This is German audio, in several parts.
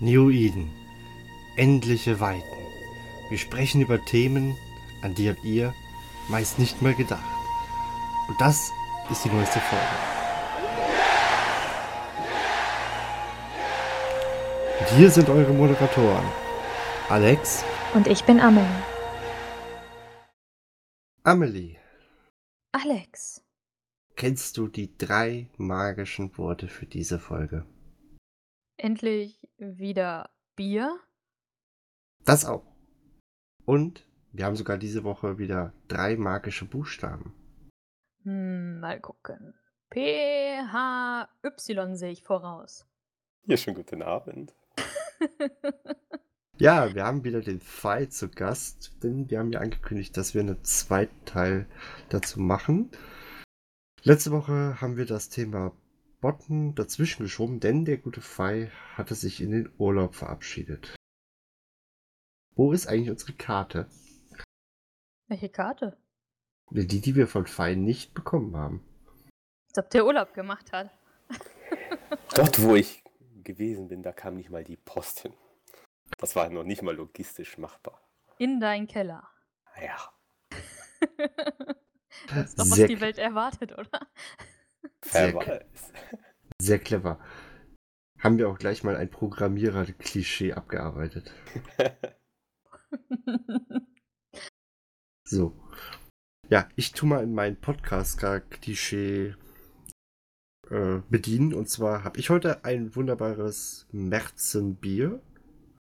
Neoiden. Endliche Weiten. Wir sprechen über Themen, an die habt ihr meist nicht mal gedacht. Und das ist die neueste Folge. Und hier sind eure Moderatoren. Alex. Und ich bin Amelie. Amelie. Alex. Kennst du die drei magischen Worte für diese Folge? Endlich wieder Bier? Das auch. Und wir haben sogar diese Woche wieder drei magische Buchstaben. Hm, mal gucken. P, H, Y sehe ich voraus. Ja, schönen guten Abend. Ja, wir haben wieder den Pfeil zu Gast, denn wir haben ja angekündigt, dass wir einen zweiten Teil dazu machen. Letzte Woche haben wir das Thema Botten dazwischen geschoben, denn der gute Pfeil hatte sich in den Urlaub verabschiedet. Wo ist eigentlich unsere Karte? Welche Karte? Die, die wir von Pfeil nicht bekommen haben. Als ob der Urlaub gemacht hat. Dort, wo ich gewesen bin, da kam nicht mal die Post hin. Das war noch nicht mal logistisch machbar. In deinen Keller. Ja, Das ist doch, was Sehr die Welt erwartet, oder? Sehr weiß. Sehr clever. Haben wir auch gleich mal ein Programmierer-Klischee abgearbeitet. So. Ja, ich tu mal in meinen Podcast-Klischee äh, bedienen. Und zwar habe ich heute ein wunderbares Märzenbier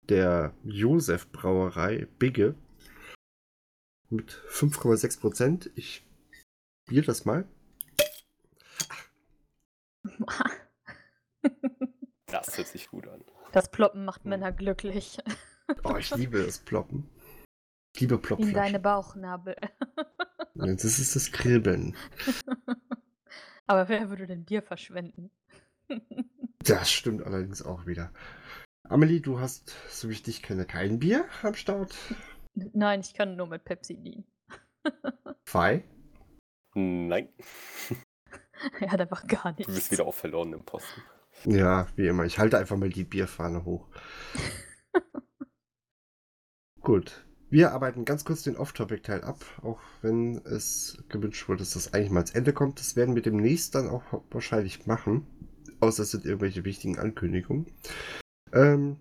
der Josef Brauerei Bigge mit 5,6 Prozent. Ich bier das mal. Das hört sich gut an. Das Ploppen macht Männer glücklich. Oh, ich liebe das Ploppen. Ich liebe In deine. Bauchnabel. Das ist das Kribbeln. Aber wer würde denn Bier verschwenden? Das stimmt allerdings auch wieder. Amelie, du hast, so wie ich dich kenne, kein Bier am Start. Nein, ich kann nur mit Pepsi dienen. Pfei. Nein, er hat einfach gar du bist nichts. wieder auf verlorenem Posten. Ja, wie immer. Ich halte einfach mal die Bierfahne hoch. Gut. Wir arbeiten ganz kurz den Off-Topic-Teil ab, auch wenn es gewünscht wurde, dass das eigentlich mal ans Ende kommt. Das werden wir demnächst dann auch wahrscheinlich machen. Außer es sind irgendwelche wichtigen Ankündigungen. Ähm,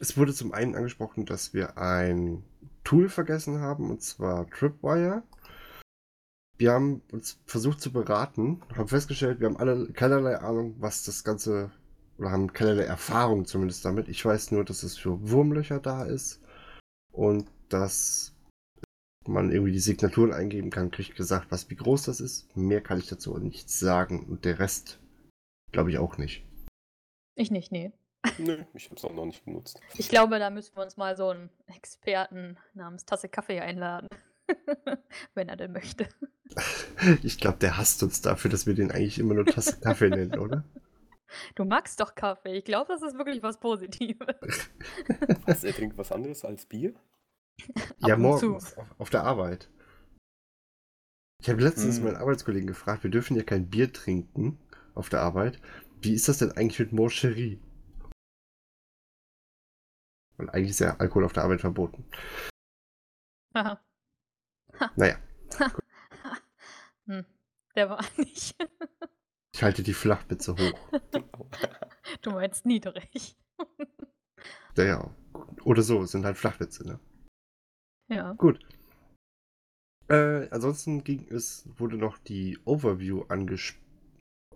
es wurde zum einen angesprochen, dass wir ein Tool vergessen haben, und zwar Tripwire. Wir haben uns versucht zu beraten, haben festgestellt, wir haben alle keinerlei Ahnung, was das Ganze, oder haben keinerlei Erfahrung zumindest damit. Ich weiß nur, dass es für Wurmlöcher da ist und dass man irgendwie die Signaturen eingeben kann, kriegt gesagt, was wie groß das ist. Mehr kann ich dazu nichts sagen und der Rest glaube ich auch nicht. Ich nicht, nee. Nö, ich hab's auch noch nicht genutzt. Ich glaube, da müssen wir uns mal so einen Experten namens Tasse Kaffee einladen. Wenn er denn möchte. Ich glaube, der hasst uns dafür, dass wir den eigentlich immer nur Tasse Kaffee nennen, oder? Du magst doch Kaffee. Ich glaube, das ist wirklich was Positives. Was, er trinkt was anderes als Bier? ja, morgens auf, auf der Arbeit. Ich habe letztens Hm. meinen Arbeitskollegen gefragt, wir dürfen ja kein Bier trinken auf der Arbeit. Wie ist das denn eigentlich mit Moncherie? Weil eigentlich ist ja Alkohol auf der Arbeit verboten. Naja, hm, der war nicht. ich halte die Flachwitze hoch. du meinst niedrig. Naja, oder so, es sind halt Flachwitze, ne? ja. Gut. Äh, ansonsten ging es, wurde noch die Overview angesprochen.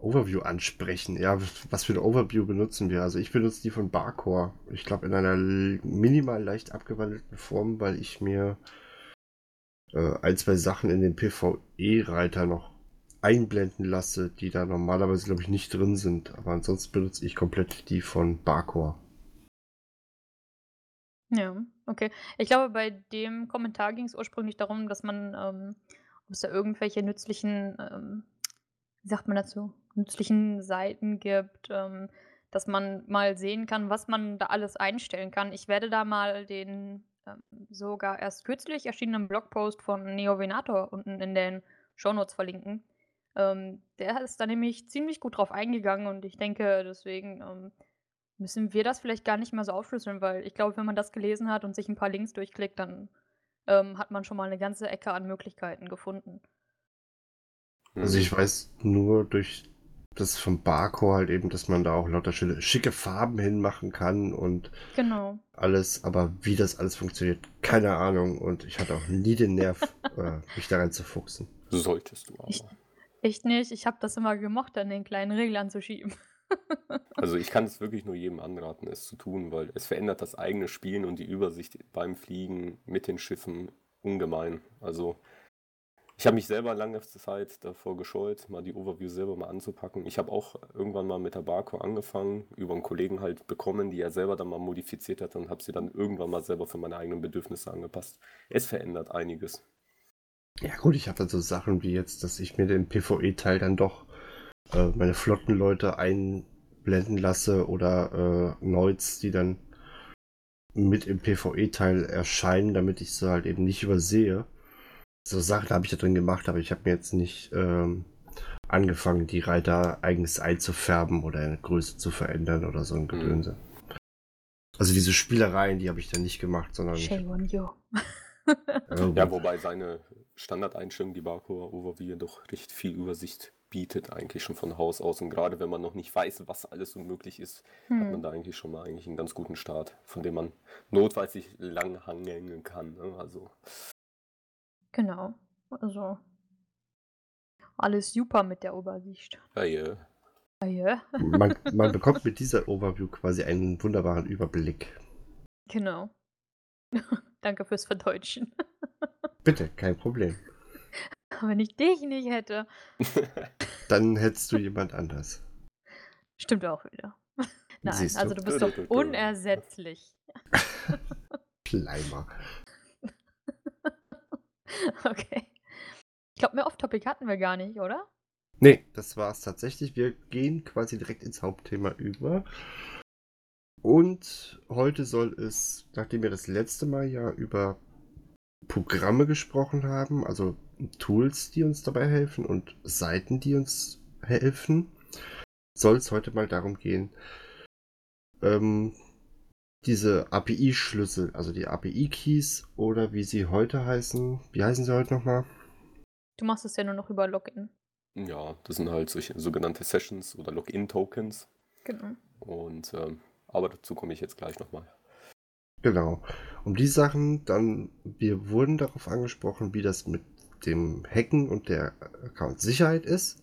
Overview ansprechen. Ja, was für eine Overview benutzen wir? Also ich benutze die von Barcore. Ich glaube in einer minimal leicht abgewandelten Form, weil ich mir äh, ein, zwei Sachen in den PvE-Reiter noch einblenden lasse, die da normalerweise, glaube ich, nicht drin sind. Aber ansonsten benutze ich komplett die von Barcore. Ja, okay. Ich glaube, bei dem Kommentar ging es ursprünglich darum, dass man, ähm, ob es da irgendwelche nützlichen, ähm, wie sagt man dazu, nützlichen Seiten gibt, ähm, dass man mal sehen kann, was man da alles einstellen kann. Ich werde da mal den sogar erst kürzlich erschienenen Blogpost von Neovenator unten in den Shownotes verlinken. Ähm, der ist da nämlich ziemlich gut drauf eingegangen und ich denke, deswegen ähm, müssen wir das vielleicht gar nicht mehr so aufschlüsseln, weil ich glaube, wenn man das gelesen hat und sich ein paar Links durchklickt, dann ähm, hat man schon mal eine ganze Ecke an Möglichkeiten gefunden. Also ich weiß nur durch das vom Barco halt eben, dass man da auch lauter schöne, schicke Farben hinmachen kann und Genau. alles, aber wie das alles funktioniert, keine Ahnung und ich hatte auch nie den Nerv, äh, mich da rein zu fuchsen. Solltest du aber. Ich- Echt nicht. Ich habe das immer gemocht, an den kleinen Reglern zu schieben. Also ich kann es wirklich nur jedem anraten, es zu tun, weil es verändert das eigene Spielen und die Übersicht beim Fliegen mit den Schiffen ungemein. Also ich habe mich selber lange Zeit davor gescheut, mal die Overview selber mal anzupacken. Ich habe auch irgendwann mal mit der Barco angefangen, über einen Kollegen halt bekommen, die er selber dann mal modifiziert hat und habe sie dann irgendwann mal selber für meine eigenen Bedürfnisse angepasst. Es verändert einiges. Ja gut, ich habe dann so Sachen wie jetzt, dass ich mir den PvE-Teil dann doch äh, meine Flottenleute einblenden lasse oder äh, Noids, die dann mit im PvE-Teil erscheinen, damit ich sie halt eben nicht übersehe. So Sachen habe ich da drin gemacht, aber ich habe mir jetzt nicht ähm, angefangen, die Reiter eigens einzufärben oder eine Größe zu verändern oder so ein Gedönse. Also diese Spielereien, die habe ich dann nicht gemacht, sondern ich, Shame on you. Ja, wobei seine Standardeinstellung, die Barco Overview, doch recht viel Übersicht bietet, eigentlich schon von Haus aus. Und gerade wenn man noch nicht weiß, was alles so möglich ist, hat man Hm. da eigentlich schon mal eigentlich einen ganz guten Start, von dem man notfalls sich lang hangeln kann. Ne? Also, Genau. Also. Alles super mit der Übersicht. ja, ja. Ah, ja. man, man bekommt mit dieser Overview quasi einen wunderbaren Überblick. Genau. Danke fürs Verdeutschen. Bitte, kein Problem. Wenn ich dich nicht hätte. Dann hättest du jemand anders. Stimmt auch wieder. Nein, Siehst also du bist Du, doch du, du. unersetzlich. Schleimer. Okay. Ich glaube, mehr Off-Topic hatten wir gar nicht, oder? Nee, das war's tatsächlich. Wir gehen quasi direkt ins Hauptthema über. Und heute soll es, nachdem wir das letzte Mal ja über Programme gesprochen haben, also Tools, die uns dabei helfen und Seiten, die uns helfen, soll es heute mal darum gehen, ähm, diese API-Schlüssel, also die API-Keys oder wie sie heute heißen, wie heißen sie heute nochmal? Du machst es ja nur noch über Login. ja, das sind halt solche sogenannte Sessions oder Login-Tokens. Genau. Und ähm, aber dazu komme ich jetzt gleich nochmal. Genau. Um die Sachen, dann, wir wurden darauf angesprochen, wie das mit dem Hacken und der Account-Sicherheit ist.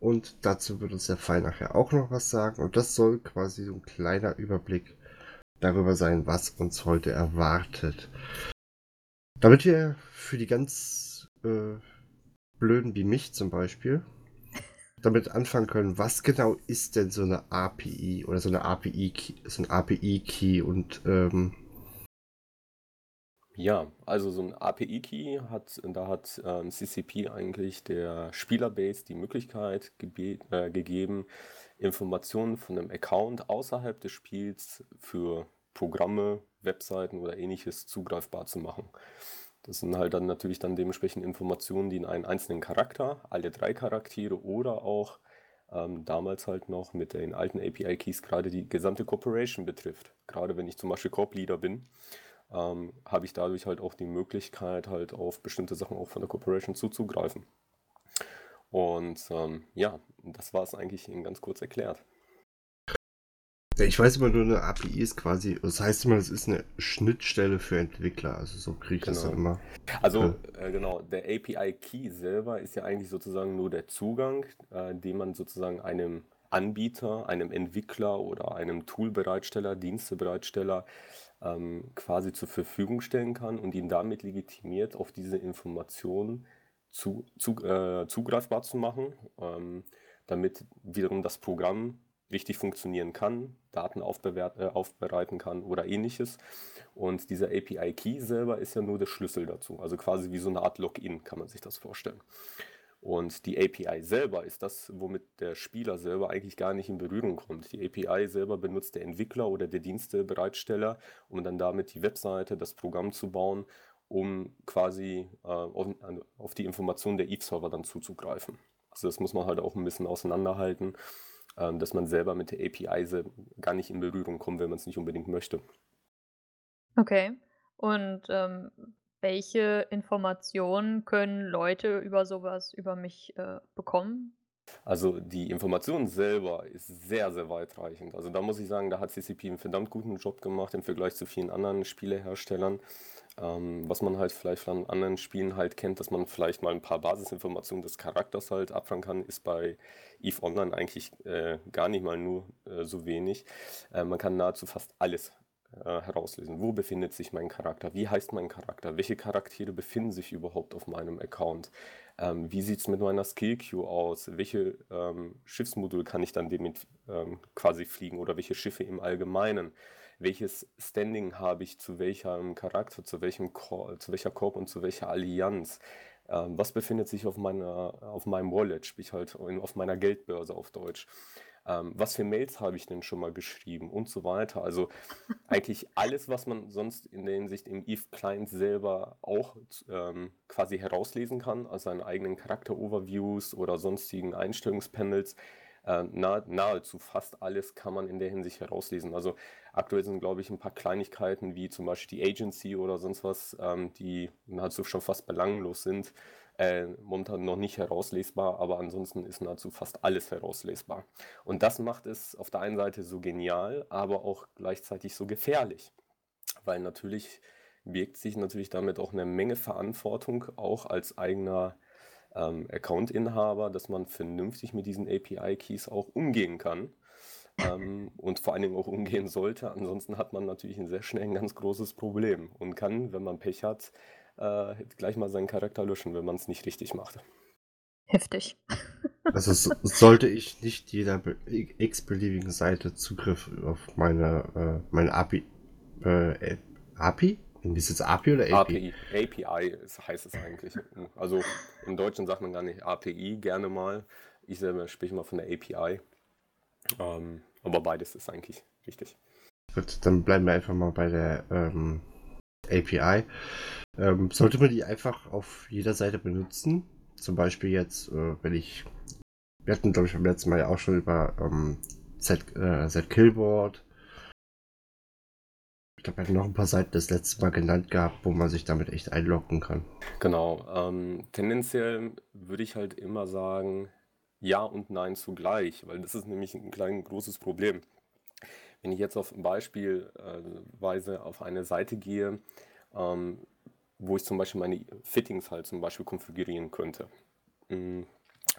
Und dazu wird uns der Fall nachher auch noch was sagen. Und das soll quasi so ein kleiner Überblick darüber sein, was uns heute erwartet. Damit wir für die ganz äh, Blöden wie mich zum Beispiel damit anfangen können, was genau ist denn so eine API oder so eine API-Key, so ein API-Key und ähm, Ja, also so ein API-Key hat, da hat ähm, CCP eigentlich der Spielerbase die Möglichkeit äh, gegeben, Informationen von einem Account außerhalb des Spiels für Programme, Webseiten oder ähnliches zugreifbar zu machen. Das sind halt dann natürlich dann dementsprechend Informationen, die in einen einzelnen Charakter, alle drei Charaktere oder auch ähm, damals halt noch mit den alten API-Keys gerade die gesamte Corporation betrifft. Gerade wenn ich zum Beispiel Corp-Leader bin, ähm, habe ich dadurch halt auch die Möglichkeit, halt auf bestimmte Sachen auch von der Corporation zuzugreifen. Und ähm, ja, das war es eigentlich Ihnen ganz kurz erklärt. Ja, ich weiß immer nur, eine API ist quasi, das heißt immer, es ist eine Schnittstelle für Entwickler. Also so kriege ich das Genau. dann immer. Also äh, genau, der API-Key selber ist ja eigentlich sozusagen nur der Zugang, äh, den man sozusagen einem Anbieter, einem Entwickler oder einem Toolbereitsteller, Dienstebereitsteller ähm, quasi zur Verfügung stellen kann und ihn damit legitimiert, auf diese Informationen zu, zu, äh, zugreifbar zu machen, ähm, damit wiederum das Programm richtig funktionieren kann, Daten äh, aufbereiten kann oder ähnliches. Und dieser API-Key selber ist ja nur der Schlüssel dazu. Also quasi wie so eine Art Login kann man sich das vorstellen. Und die API selber ist das, womit der Spieler selber eigentlich gar nicht in Berührung kommt. Die API selber benutzt der Entwickler oder der Dienstebereitsteller, um dann damit die Webseite, das Programm zu bauen, um quasi äh, auf, auf die Informationen der Eve-Server dann zuzugreifen. Also das muss man halt auch ein bisschen auseinanderhalten. ähm, dass man selber mit der API gar nicht in Berührung kommt, wenn man es nicht unbedingt möchte. Okay. Und ähm, welche Informationen können Leute über sowas über mich äh, bekommen? Also die Information selber ist sehr, sehr weitreichend. Also da muss ich sagen, da hat CCP einen verdammt guten Job gemacht im Vergleich zu vielen anderen Spieleherstellern. Ähm, was man halt vielleicht von anderen Spielen halt kennt, dass man vielleicht mal ein paar Basisinformationen des Charakters halt abfangen kann, ist bei EVE Online eigentlich äh, gar nicht mal nur äh, so wenig. Äh, man kann nahezu fast alles äh, herauslesen. Wo befindet sich mein Charakter? Wie heißt mein Charakter? Welche Charaktere befinden sich überhaupt auf meinem Account? Ähm, wie sieht es mit meiner Skill Queue aus? Welche ähm, Schiffsmodul kann ich dann damit ähm, quasi fliegen oder welche Schiffe im Allgemeinen? Welches Standing habe ich zu welchem Charakter, zu, welchem Cor zu welcher Korb und zu welcher Allianz? Ähm, was befindet sich auf, meiner, auf meinem Wallet, sprich halt auf meiner Geldbörse auf Deutsch? ähm, was für Mails habe ich denn schon mal geschrieben und so weiter. Also eigentlich alles, was man sonst in der Hinsicht im Eve-Client selber auch ähm, quasi herauslesen kann, aus seinen eigenen Charakter-Overviews oder sonstigen Einstellungspanels. Äh, nah, nahezu fast alles kann man in der Hinsicht herauslesen. Also aktuell sind, glaube ich, ein paar Kleinigkeiten wie zum Beispiel die Agency oder sonst was, ähm, die nahezu schon fast belanglos sind, äh, momentan noch nicht herauslesbar, aber ansonsten ist nahezu fast alles herauslesbar. Und das macht es auf der einen Seite so genial, aber auch gleichzeitig so gefährlich, weil natürlich wirkt sich natürlich damit auch eine Menge Verantwortung auch als eigener ähm, Account-Inhaber, dass man vernünftig mit diesen API-Keys auch umgehen kann. Ähm, und vor allen Dingen auch umgehen sollte. Ansonsten hat man natürlich ein sehr schnell ein ganz großes Problem und kann, wenn man Pech hat, äh, gleich mal seinen Charakter löschen, wenn man es nicht richtig macht. Heftig. Also sollte ich nicht jeder x-beliebigen Seite Zugriff auf meine, äh, meine API, äh, API? Ist jetzt API oder API? API, API heißt es eigentlich. Also im Deutschen sagt man gar nicht API, gerne mal. Ich selber spreche mal von der API. Ähm, aber beides ist eigentlich richtig. Gut, dann bleiben wir einfach mal bei der ähm, API. Ähm, sollte man die einfach auf jeder Seite benutzen? Zum Beispiel jetzt, äh, wenn ich. Wir hatten, glaube ich, beim letzten Mal ja auch schon über ähm, Z, äh, Z Glaube, wir hatten noch ein paar Seiten das letzte Mal genannt gehabt, wo man sich damit echt einloggen kann. Genau. Ähm, tendenziell würde ich halt immer sagen, ja und nein zugleich, weil das ist nämlich ein kleines großes Problem. Wenn ich jetzt auf Beispielweise auf eine Seite gehe, ähm, wo ich zum Beispiel meine Fittings halt zum Beispiel konfigurieren könnte.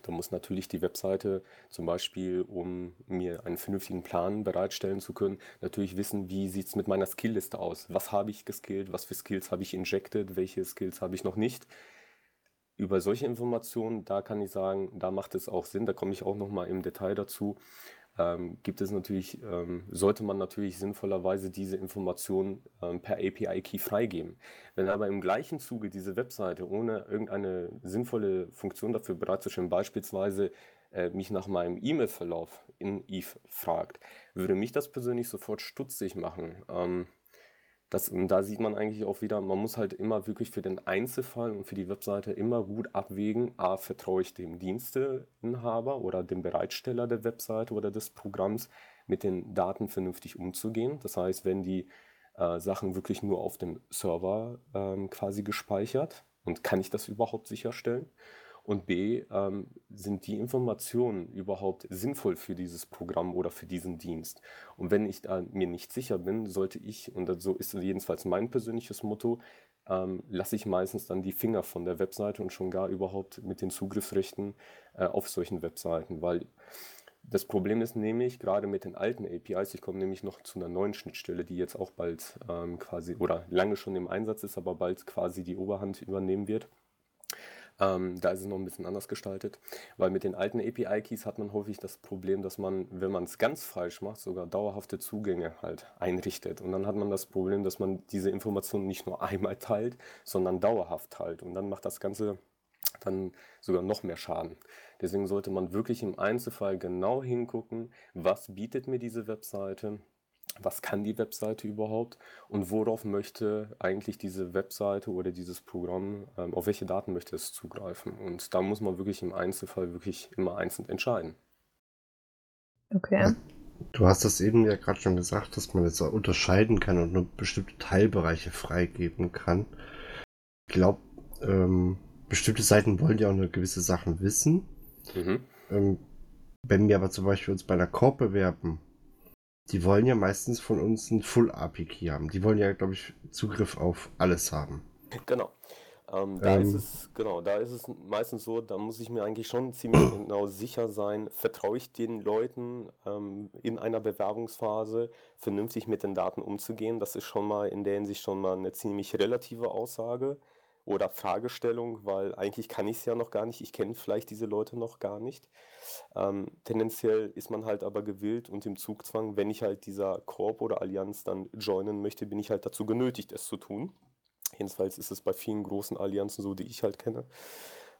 Da muss natürlich die Webseite zum Beispiel, um mir einen vernünftigen Plan bereitstellen zu können, natürlich wissen, wie sieht es mit meiner Skillliste aus. Was habe ich geskillt, was für Skills habe ich injected, welche Skills habe ich noch nicht. Über solche Informationen, da kann ich sagen, da macht es auch Sinn, da komme ich auch nochmal im Detail dazu, ähm, gibt es natürlich, ähm, sollte man natürlich sinnvollerweise diese Informationen ähm, per API-Key freigeben. Wenn aber im gleichen Zuge diese Webseite ohne irgendeine sinnvolle Funktion dafür bereitzustellen, beispielsweise äh, mich nach meinem E-Mail-Verlauf in Eve fragt, würde mich das persönlich sofort stutzig machen. Das, da sieht man eigentlich auch wieder, man muss halt immer wirklich für den Einzelfall und für die Webseite immer gut abwägen, a, vertraue ich dem Diensteinhaber oder dem Bereitsteller der Webseite oder des Programms mit den Daten vernünftig umzugehen. Das heißt, wenn die äh, Sachen wirklich nur auf dem Server ähm, quasi gespeichert und kann ich das überhaupt sicherstellen? Und B, ähm, sind die Informationen überhaupt sinnvoll für dieses Programm oder für diesen Dienst? Und wenn ich da mir nicht sicher bin, sollte ich, und so ist jedenfalls mein persönliches Motto, ähm, lasse ich meistens dann die Finger von der Webseite und schon gar überhaupt mit den Zugriffsrechten äh, auf solchen Webseiten, weil das Problem ist nämlich, gerade mit den alten APIs, ich komme nämlich noch zu einer neuen Schnittstelle, die jetzt auch bald ähm, quasi oder lange schon im Einsatz ist, aber bald quasi die Oberhand übernehmen wird. Ähm, da ist es noch ein bisschen anders gestaltet, weil mit den alten API-Keys hat man häufig das Problem, dass man, wenn man es ganz falsch macht, sogar dauerhafte Zugänge halt einrichtet. Und dann hat man das Problem, dass man diese Informationen nicht nur einmal teilt, sondern dauerhaft teilt. Und dann macht das Ganze dann sogar noch mehr Schaden. Deswegen sollte man wirklich im Einzelfall genau hingucken, was bietet mir diese Webseite, was kann die Webseite überhaupt und worauf möchte eigentlich diese Webseite oder dieses Programm, ähm, auf welche Daten möchte es zugreifen. Und da muss man wirklich im Einzelfall wirklich immer einzeln entscheiden. Okay. Du hast das eben ja gerade schon gesagt, dass man jetzt auch unterscheiden kann und nur bestimmte Teilbereiche freigeben kann. Ich glaube, ähm, bestimmte Seiten wollen ja auch eine gewisse Sachen wissen. Mhm. Ähm, wenn wir aber zum Beispiel uns bei einer Korb bewerben, die wollen ja meistens von uns ein Full API haben. Die wollen ja, glaube ich, Zugriff auf alles haben. Genau. Ähm, da ist Ähm. es, genau, da ist es meistens so, da muss ich mir eigentlich schon ziemlich genau sicher sein, vertraue ich den Leuten ähm, in einer Bewerbungsphase vernünftig mit den Daten umzugehen. Das ist schon mal in der Hinsicht schon mal eine ziemlich relative Aussage oder Fragestellung, weil eigentlich kann ich es ja noch gar nicht, ich kenne vielleicht diese Leute noch gar nicht. Ähm, tendenziell ist man halt aber gewillt und im Zugzwang, wenn ich halt dieser Korb oder Allianz dann joinen möchte, bin ich halt dazu genötigt, es zu tun. Jedenfalls ist es bei vielen großen Allianzen so, die ich halt kenne.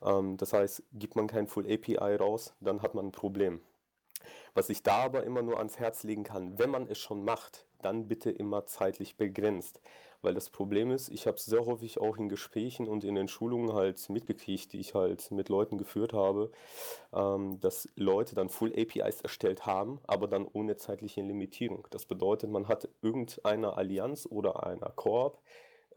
Ähm, das heißt, gibt man kein Full API raus, dann hat man ein Problem. Was ich da aber immer nur ans Herz legen kann, wenn man es schon macht, dann bitte immer zeitlich begrenzt. Weil das Problem ist, ich habe es sehr häufig auch in Gesprächen und in den Schulungen halt mitgekriegt, die ich halt mit Leuten geführt habe, ähm, dass Leute dann Full APIs erstellt haben, aber dann ohne zeitliche Limitierung. Das bedeutet, man hat irgendeiner Allianz oder einer Korb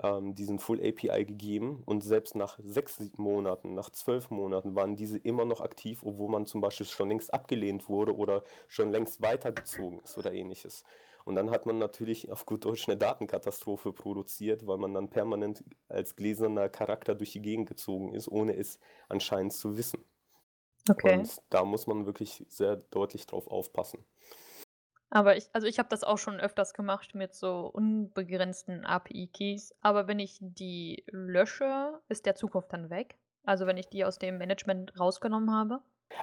ähm, diesen Full API gegeben und selbst nach sechs Monaten, nach zwölf Monaten waren diese immer noch aktiv, obwohl man zum Beispiel schon längst abgelehnt wurde oder schon längst weitergezogen ist oder ähnliches. Und dann hat man natürlich auf gut Deutsch eine Datenkatastrophe produziert, weil man dann permanent als gläserner Charakter durch die Gegend gezogen ist, ohne es anscheinend zu wissen. Okay. Und da muss man wirklich sehr deutlich drauf aufpassen. Aber ich, also ich habe das auch schon öfters gemacht mit so unbegrenzten API-Keys. Aber wenn ich die lösche, ist der Zugriff dann weg. Also wenn ich die aus dem Management rausgenommen habe.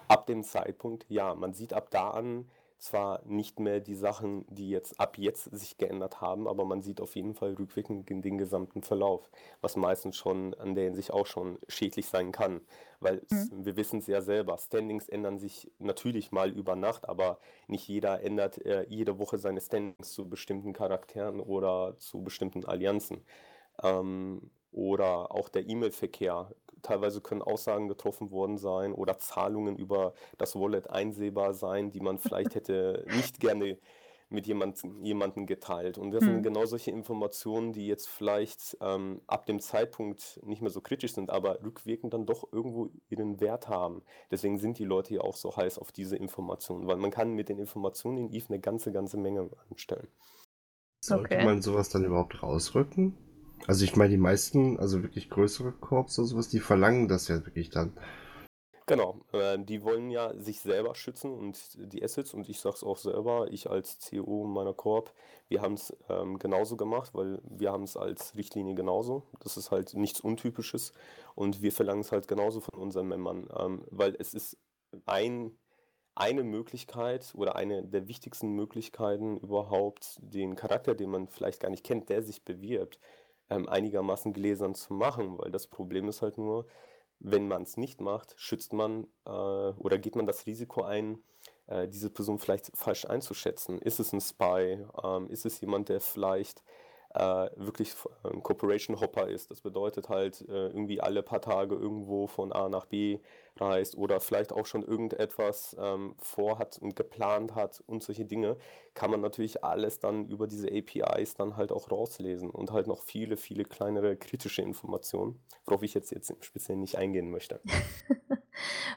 Ab dem Zeitpunkt, ja, man sieht ab da an zwar nicht mehr die Sachen, die jetzt ab jetzt sich geändert haben, aber man sieht auf jeden Fall rückwirkend den gesamten Verlauf, was meistens schon an der Hinsicht auch schon schädlich sein kann, weil es, wir wissen es ja selber, Standings ändern sich natürlich mal über Nacht, aber nicht jeder ändert äh, jede Woche seine Standings zu bestimmten Charakteren oder zu bestimmten Allianzen. Ähm, oder auch der E-Mail-Verkehr. Teilweise können Aussagen getroffen worden sein oder Zahlungen über das Wallet einsehbar sein, die man vielleicht hätte nicht gerne mit jemand, jemandem geteilt. Und das sind Hm. genau solche Informationen, die jetzt vielleicht ähm, ab dem Zeitpunkt nicht mehr so kritisch sind, aber rückwirkend dann doch irgendwo ihren Wert haben. Deswegen sind die Leute ja auch so heiß auf diese Informationen, weil man kann mit den Informationen in Eve eine ganze, ganze Menge anstellen. Sollte Okay. man sowas dann überhaupt rausrücken? Also ich meine, die meisten, also wirklich größere Korps oder sowas, die verlangen das ja wirklich dann. Genau, äh, die wollen ja sich selber schützen und die Assets und ich sag's auch selber, ich als CEO meiner Corp, wir haben es ähm, genauso gemacht, weil wir haben es als Richtlinie genauso. Das ist halt nichts Untypisches und wir verlangen es halt genauso von unseren Membern, ähm, weil es ist ein, eine Möglichkeit oder eine der wichtigsten Möglichkeiten überhaupt, den Charakter, den man vielleicht gar nicht kennt, der sich bewirbt, ähm, einigermaßen gläsern zu machen, weil das Problem ist halt nur, wenn man es nicht macht, schützt man äh, oder geht man das Risiko ein, äh, diese Person vielleicht falsch einzuschätzen. Ist es ein Spy? Ähm, ist es jemand, der vielleicht äh, wirklich f- ein Corporation Hopper ist? Das bedeutet halt äh, irgendwie alle paar Tage irgendwo von A nach B reist oder vielleicht auch schon irgendetwas ähm, vorhat und geplant hat und solche Dinge, kann man natürlich alles dann über diese APIs dann halt auch rauslesen und halt noch viele, viele kleinere kritische Informationen, worauf ich jetzt, jetzt im nicht eingehen möchte.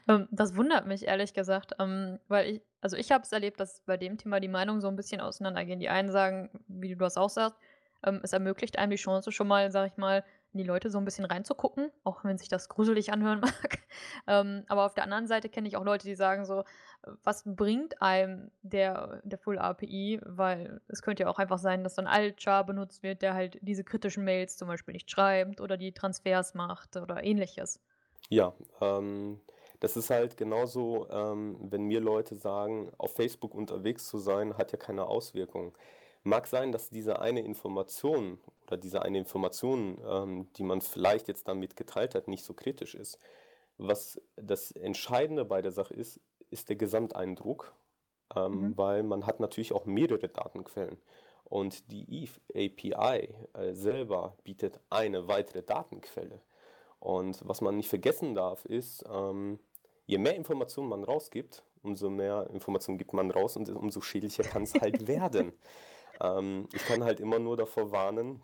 Ähm, das wundert mich ehrlich gesagt, ähm, weil ich, also ich habe es erlebt, dass bei dem Thema die Meinungen so ein bisschen auseinandergehen. Die einen sagen, wie du das auch sagst, ähm, es ermöglicht einem die Chance schon mal, sag ich mal, in die Leute so ein bisschen reinzugucken, auch wenn sich das gruselig anhören mag. Ähm, aber auf der anderen Seite kenne ich auch Leute, die sagen so, was bringt einem der, der Full API? Weil es könnte ja auch einfach sein, dass dann Altchar benutzt wird, der halt diese kritischen Mails zum Beispiel nicht schreibt oder die Transfers macht oder ähnliches. Ja, ähm, das ist halt genauso, ähm, wenn mir Leute sagen, auf Facebook unterwegs zu sein, hat ja keine Auswirkung. Mag sein, dass diese eine Information oder diese eine Information, ähm, die man vielleicht jetzt damit geteilt hat, nicht so kritisch ist. Was das Entscheidende bei der Sache ist, ist der Gesamteindruck, ähm, Mhm. weil man hat natürlich auch mehrere Datenquellen. Und die Eve API äh, selber bietet eine weitere Datenquelle. Und was man nicht vergessen darf, ist, ähm, je mehr Informationen man rausgibt, umso mehr Informationen gibt man raus und umso schädlicher kann es halt werden. Ähm, ich kann halt immer nur davor warnen,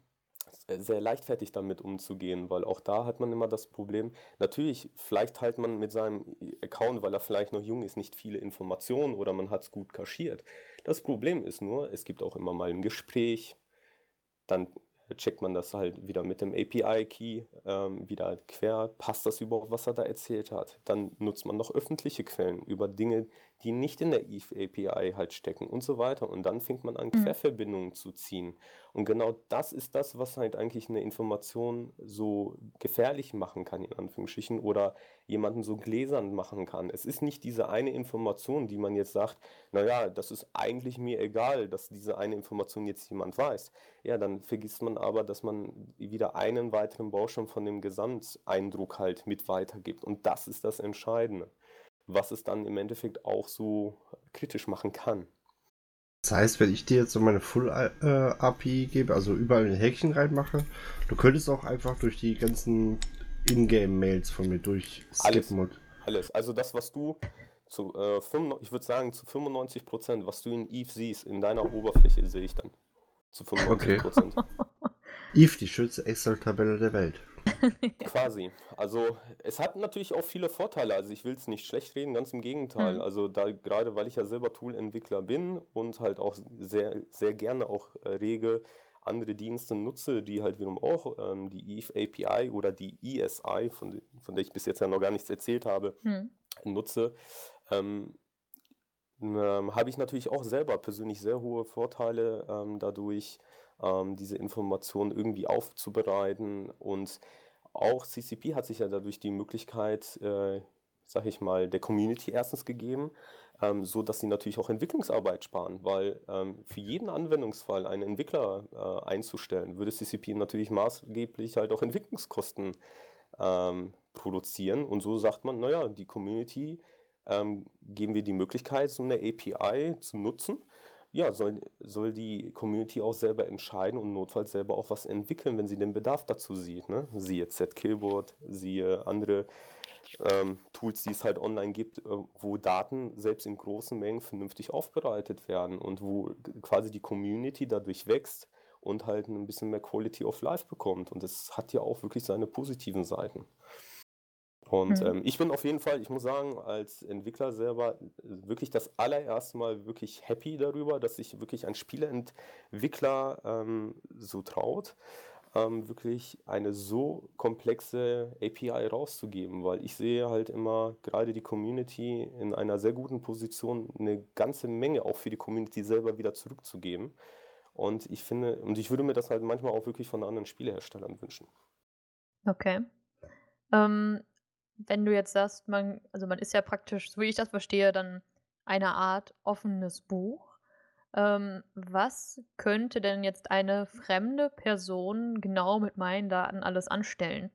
sehr leichtfertig damit umzugehen, weil auch da hat man immer das Problem, natürlich, vielleicht teilt man mit seinem Account, weil er vielleicht noch jung ist, nicht viele Informationen oder man hat es gut kaschiert. Das Problem ist nur, es gibt auch immer mal ein Gespräch, dann checkt man das halt wieder mit dem API-Key ähm, wieder quer. Passt das überhaupt, was er da erzählt hat? Dann nutzt man noch öffentliche Quellen über Dinge, die nicht in der Eve API halt stecken und so weiter. Und dann fängt man an, Mhm. Querverbindungen zu ziehen. Und genau das ist das, was halt eigentlich eine Information so gefährlich machen kann, in Anführungsstrichen, oder jemanden so gläsern machen kann. Es ist nicht diese eine Information, die man jetzt sagt, naja, das ist eigentlich mir egal, dass diese eine Information jetzt jemand weiß. Ja, dann vergisst man aber, dass man wieder einen weiteren Baustein von dem Gesamteindruck halt mit weitergibt. Und das ist das Entscheidende, was es dann im Endeffekt auch so kritisch machen kann. Das heißt, wenn ich dir jetzt so meine Full äh, API gebe, also überall ein Häkchen reinmache, du könntest auch einfach durch die ganzen Ingame-Mails von mir durchskippen und. Alles. Also das, was du zu, äh, 95, ich würde sagen, zu 95 Prozent, was du in Eve siehst, in deiner Oberfläche, sehe ich dann. Zu 95 Prozent. Eve, die schönste Excel-Tabelle der Welt. Quasi. Also es hat natürlich auch viele Vorteile. Also ich will es nicht schlecht reden, ganz im Gegenteil. Mhm. Also da gerade weil ich ja selber Tool-Entwickler bin und halt auch sehr, sehr gerne auch äh, rege andere Dienste nutze, die halt wiederum auch ähm, die Eve API oder die ESI, von, von der ich bis jetzt ja noch gar nichts erzählt habe, Hm. nutze, ähm, ähm, habe ich natürlich auch selber persönlich sehr hohe Vorteile ähm, dadurch, ähm, diese Informationen irgendwie aufzubereiten. Und auch CCP hat sich ja dadurch die Möglichkeit, äh, sag ich mal, der Community erstens gegeben, ähm, so dass sie natürlich auch Entwicklungsarbeit sparen, weil ähm, für jeden Anwendungsfall einen Entwickler äh, einzustellen, würde CCP natürlich maßgeblich halt auch Entwicklungskosten ähm, produzieren. Und so sagt man, naja, die Community ähm, geben wir die Möglichkeit, so eine API zu nutzen. Ja, soll, soll die Community auch selber entscheiden und notfalls selber auch was entwickeln, wenn sie den Bedarf dazu sieht. Ne? Siehe Z-Killboard, siehe andere ähm, Tools, die es halt online gibt, äh, wo Daten selbst in großen Mengen vernünftig aufbereitet werden und wo quasi die Community dadurch wächst und halt ein bisschen mehr Quality of Life bekommt. Und das hat ja auch wirklich seine positiven Seiten. Und Mhm. ähm, ich bin auf jeden Fall, ich muss sagen, als Entwickler selber äh, wirklich das allererste Mal wirklich happy darüber, dass sich wirklich ein Spieleentwickler ähm, so traut, ähm, wirklich eine so komplexe API rauszugeben, weil ich sehe halt immer gerade die Community in einer sehr guten Position, eine ganze Menge auch für die Community selber wieder zurückzugeben. Und ich finde, und ich würde mir das halt manchmal auch wirklich von anderen Spieleherstellern wünschen. Okay. Ähm, wenn du jetzt sagst, man, also man ist ja praktisch, so wie ich das verstehe, dann eine Art offenes Buch. Ähm, was könnte denn jetzt eine fremde Person genau mit meinen Daten alles anstellen?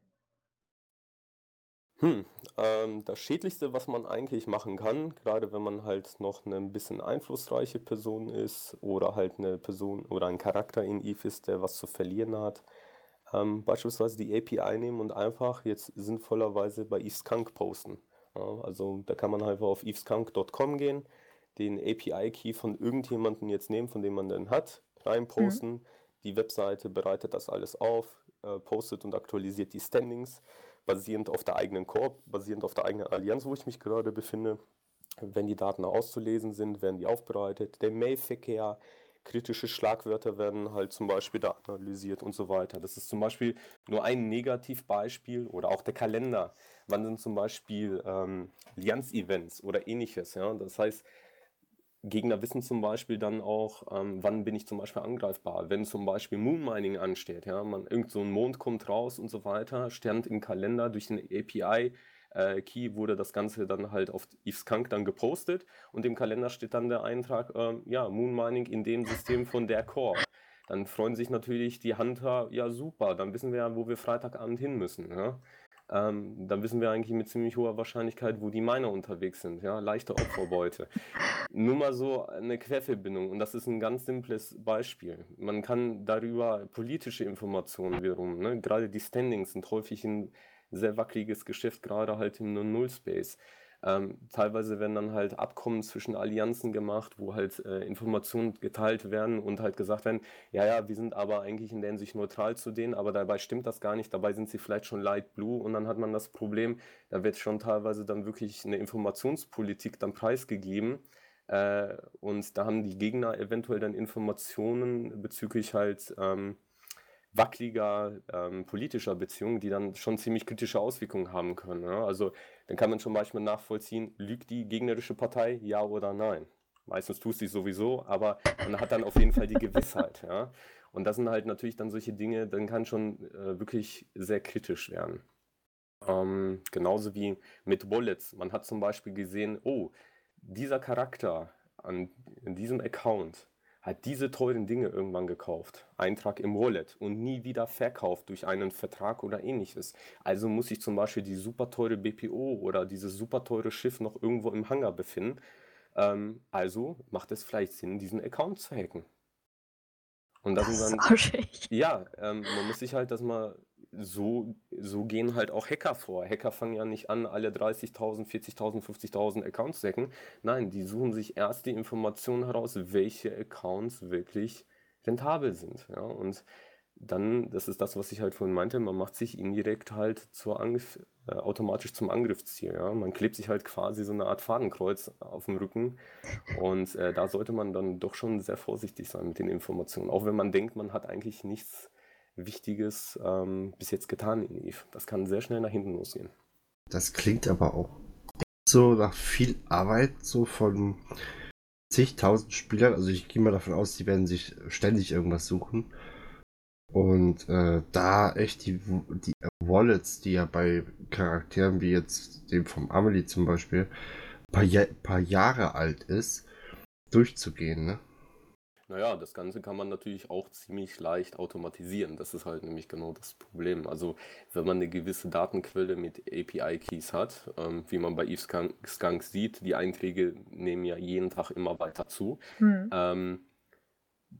Hm, ähm, das Schädlichste, was man eigentlich machen kann, gerade wenn man halt noch eine ein bisschen einflussreiche Person ist oder halt eine Person oder ein Charakter in Eve ist, der was zu verlieren hat, ähm, beispielsweise die API nehmen und einfach jetzt sinnvollerweise bei eveskunk posten. Ja, also da kann man einfach auf eveskunk.com gehen, den API-Key von irgendjemandem jetzt nehmen, von dem man den hat, reinposten. Die Webseite bereitet das alles auf, äh, postet und aktualisiert die Standings basierend auf der eigenen Koop, basierend auf der eigenen Allianz, wo ich mich gerade befinde. Wenn die Daten auszulesen sind, werden die aufbereitet. Der Mailverkehr, kritische Schlagwörter werden halt zum Beispiel da analysiert und so weiter. Das ist zum Beispiel nur ein Negativbeispiel oder auch der Kalender. Wann sind zum Beispiel ähm, Allianz-Events oder ähnliches. Ja? Das heißt, Gegner wissen zum Beispiel dann auch, ähm, wann bin ich zum Beispiel angreifbar. Wenn zum Beispiel Moonmining ansteht, ja, man irgend so ein Mond kommt raus und so weiter, stand im Kalender durch den API. Äh, Key wurde das Ganze dann halt auf EveSkunk dann gepostet und im Kalender steht dann der Eintrag, ähm, ja, Moonmining in dem System von der Core. Dann freuen sich natürlich die Hunter, ja super, dann wissen wir ja, wo wir Freitagabend hin müssen. Ja? Ähm, dann wissen wir eigentlich mit ziemlich hoher Wahrscheinlichkeit, wo die Miner unterwegs sind. Ja? Leichte Opferbeute. Nur mal so eine Querverbindung und das ist ein ganz simples Beispiel. Man kann darüber politische Informationen wiederum, ne? gerade die Standings sind häufig ein sehr wackeliges Geschäft, gerade halt im Null-Space. Ähm, teilweise werden dann halt Abkommen zwischen Allianzen gemacht, wo halt äh, Informationen geteilt werden und halt gesagt werden, ja, ja, wir sind aber eigentlich in der Hinsicht neutral zu denen, aber dabei stimmt das gar nicht, dabei sind sie vielleicht schon light blue und dann hat man das Problem, da wird schon teilweise dann wirklich eine Informationspolitik dann preisgegeben. Äh, und da haben die Gegner eventuell dann Informationen bezüglich halt ähm, wackeliger ähm, politischer Beziehungen, die dann schon ziemlich kritische Auswirkungen haben können. Ja? Also dann kann man zum Beispiel nachvollziehen, lügt die gegnerische Partei, ja oder nein. Meistens tut sie sowieso, aber man hat dann auf jeden Fall die Gewissheit. Ja? Und das sind halt natürlich dann solche Dinge, dann kann schon äh, wirklich sehr kritisch werden. Ähm, genauso wie mit Wallets. Man hat zum Beispiel gesehen, oh, dieser Charakter an in diesem Account hat diese teuren Dinge irgendwann gekauft, Eintrag im Wallet und nie wieder verkauft durch einen Vertrag oder ähnliches. Also muss sich zum Beispiel die super teure BPO oder dieses super teure Schiff noch irgendwo im Hangar befinden. Ähm, also macht es vielleicht Sinn, diesen Account zu hacken. Und das, das sind dann, ja, ähm, man muss sich halt das mal so, so gehen halt auch Hacker vor. Hacker fangen ja nicht an, alle 30.000, 40.000, 50.000 Accounts zu hacken. Nein, die suchen sich erst die Informationen heraus, welche Accounts wirklich rentabel sind. Ja? Und dann, das ist das, was ich halt vorhin meinte, man macht sich indirekt halt zur Angriff, äh, automatisch zum Angriffsziel. Ja? Man klebt sich halt quasi so eine Art Fadenkreuz auf dem Rücken. Und äh, da sollte man dann doch schon sehr vorsichtig sein mit den Informationen. Auch wenn man denkt, man hat eigentlich nichts Wichtiges ähm, bis jetzt getan in Eve. Das kann sehr schnell nach hinten losgehen. Das klingt aber auch so nach viel Arbeit, so von zigtausend Spielern. Also ich gehe mal davon aus, die werden sich ständig irgendwas suchen. Und äh, da echt die, die Wallets, die ja bei Charakteren wie jetzt dem vom Amelie zum Beispiel, paar, paar Jahre alt ist, durchzugehen, ne? Naja, das Ganze kann man natürlich auch ziemlich leicht automatisieren. Das ist halt nämlich genau das Problem. Also wenn man eine gewisse Datenquelle mit API-Keys hat, ähm, wie man bei Eve Skunk sieht, die Einträge nehmen ja jeden Tag immer weiter zu. Mhm. Ähm,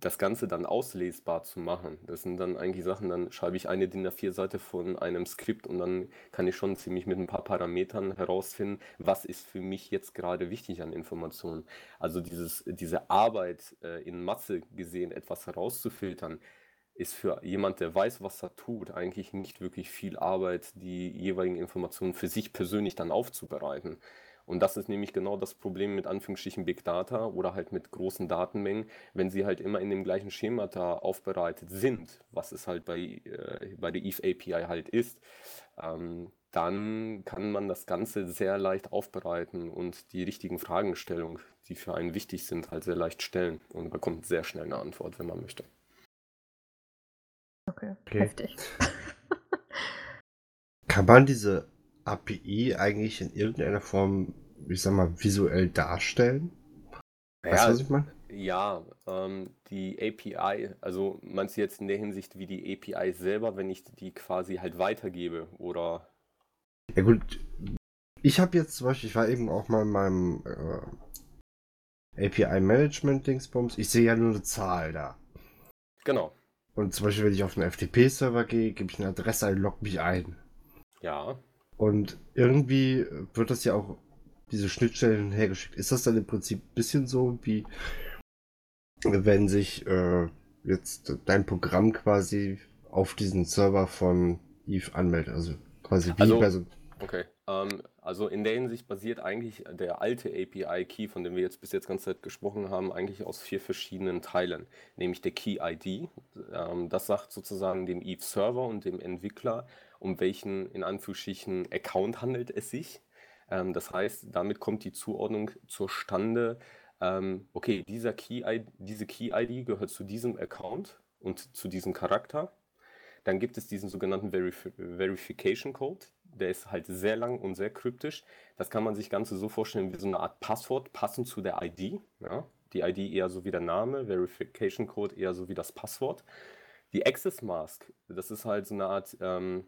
das Ganze dann auslesbar zu machen. Das sind dann eigentlich Sachen, dann schreibe ich eine DIN A4-Seite von einem Skript und dann kann ich schon ziemlich mit ein paar Parametern herausfinden, was ist für mich jetzt gerade wichtig an Informationen. Also dieses, diese Arbeit äh, in Masse gesehen, etwas herauszufiltern, ist für jemand, der weiß, was er tut, eigentlich nicht wirklich viel Arbeit, die jeweiligen Informationen für sich persönlich dann aufzubereiten. Und das ist nämlich genau das Problem mit Anführungsstrichen Big Data oder halt mit großen Datenmengen, wenn sie halt immer in dem gleichen Schemata aufbereitet sind, was es halt bei, äh, bei der Eve API halt ist, ähm, dann kann man das Ganze sehr leicht aufbereiten und die richtigen Fragestellungen, die für einen wichtig sind, halt sehr leicht stellen und bekommt sehr schnell eine Antwort, wenn man möchte. Okay, okay. heftig. Kann man diese API eigentlich in irgendeiner Form, ich sag mal, visuell darstellen? Weißt du, was ich meine? Ja, ähm, die API, also meinst du jetzt in der Hinsicht wie die API selber, wenn ich die quasi halt weitergebe oder? Ja gut, ich habe jetzt zum Beispiel, ich war eben auch mal in meinem äh, API-Management-Dingsbums, ich sehe ja nur eine Zahl da. Genau. Und zum Beispiel, wenn ich auf einen FTP-Server gehe, gebe ich eine Adresse ein, logge mich ein. Ja. Und irgendwie wird das ja auch diese Schnittstellen hergeschickt. Ist das dann im Prinzip ein bisschen so, wie wenn sich äh, jetzt dein Programm quasi auf diesen Server von Eve anmeldet? Also quasi wie also, bei so. Okay. Ähm, also in der Hinsicht basiert eigentlich der alte API-Key, von dem wir jetzt bis jetzt ganze Zeit gesprochen haben, eigentlich aus vier verschiedenen Teilen. Nämlich der Key-ID. Ähm, das sagt sozusagen dem Eve-Server und dem Entwickler, um welchen in Anführungsstrichen Account handelt es sich. Ähm, das heißt, damit kommt die Zuordnung zustande, ähm, okay, dieser Key diese Key-ID gehört zu diesem Account und zu diesem Charakter. Dann gibt es diesen sogenannten Verif Verification Code. Der ist halt sehr lang und sehr kryptisch. Das kann man sich Ganze so vorstellen wie so eine Art Passwort, passend zu der ID. Ja? Die ID eher so wie der Name, Verification Code eher so wie das Passwort. Die Access Mask, das ist halt so eine Art ähm,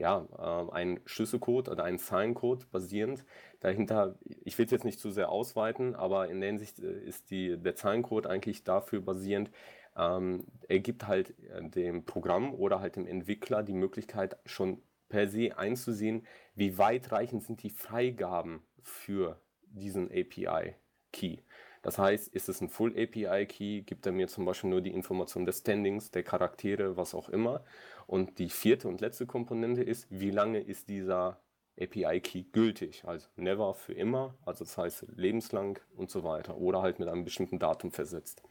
ja, äh, ein Schlüsselcode oder ein Sign-Code basierend. Dahinter, ich will es jetzt nicht zu sehr ausweiten, aber in der Hinsicht äh, ist die, der Sign-Code eigentlich dafür basierend, ähm, er gibt halt äh, dem Programm oder halt dem Entwickler die Möglichkeit, schon per se einzusehen, wie weitreichend sind die Freigaben für diesen API-Key. Das heißt, ist es ein Full API-Key, gibt er mir zum Beispiel nur die Information des Standings, der Charaktere, was auch immer. Und die vierte und letzte Komponente ist, wie lange ist dieser API-Key gültig? Also never für immer, also das heißt lebenslang und so weiter. Oder halt mit einem bestimmten Datum versetzt.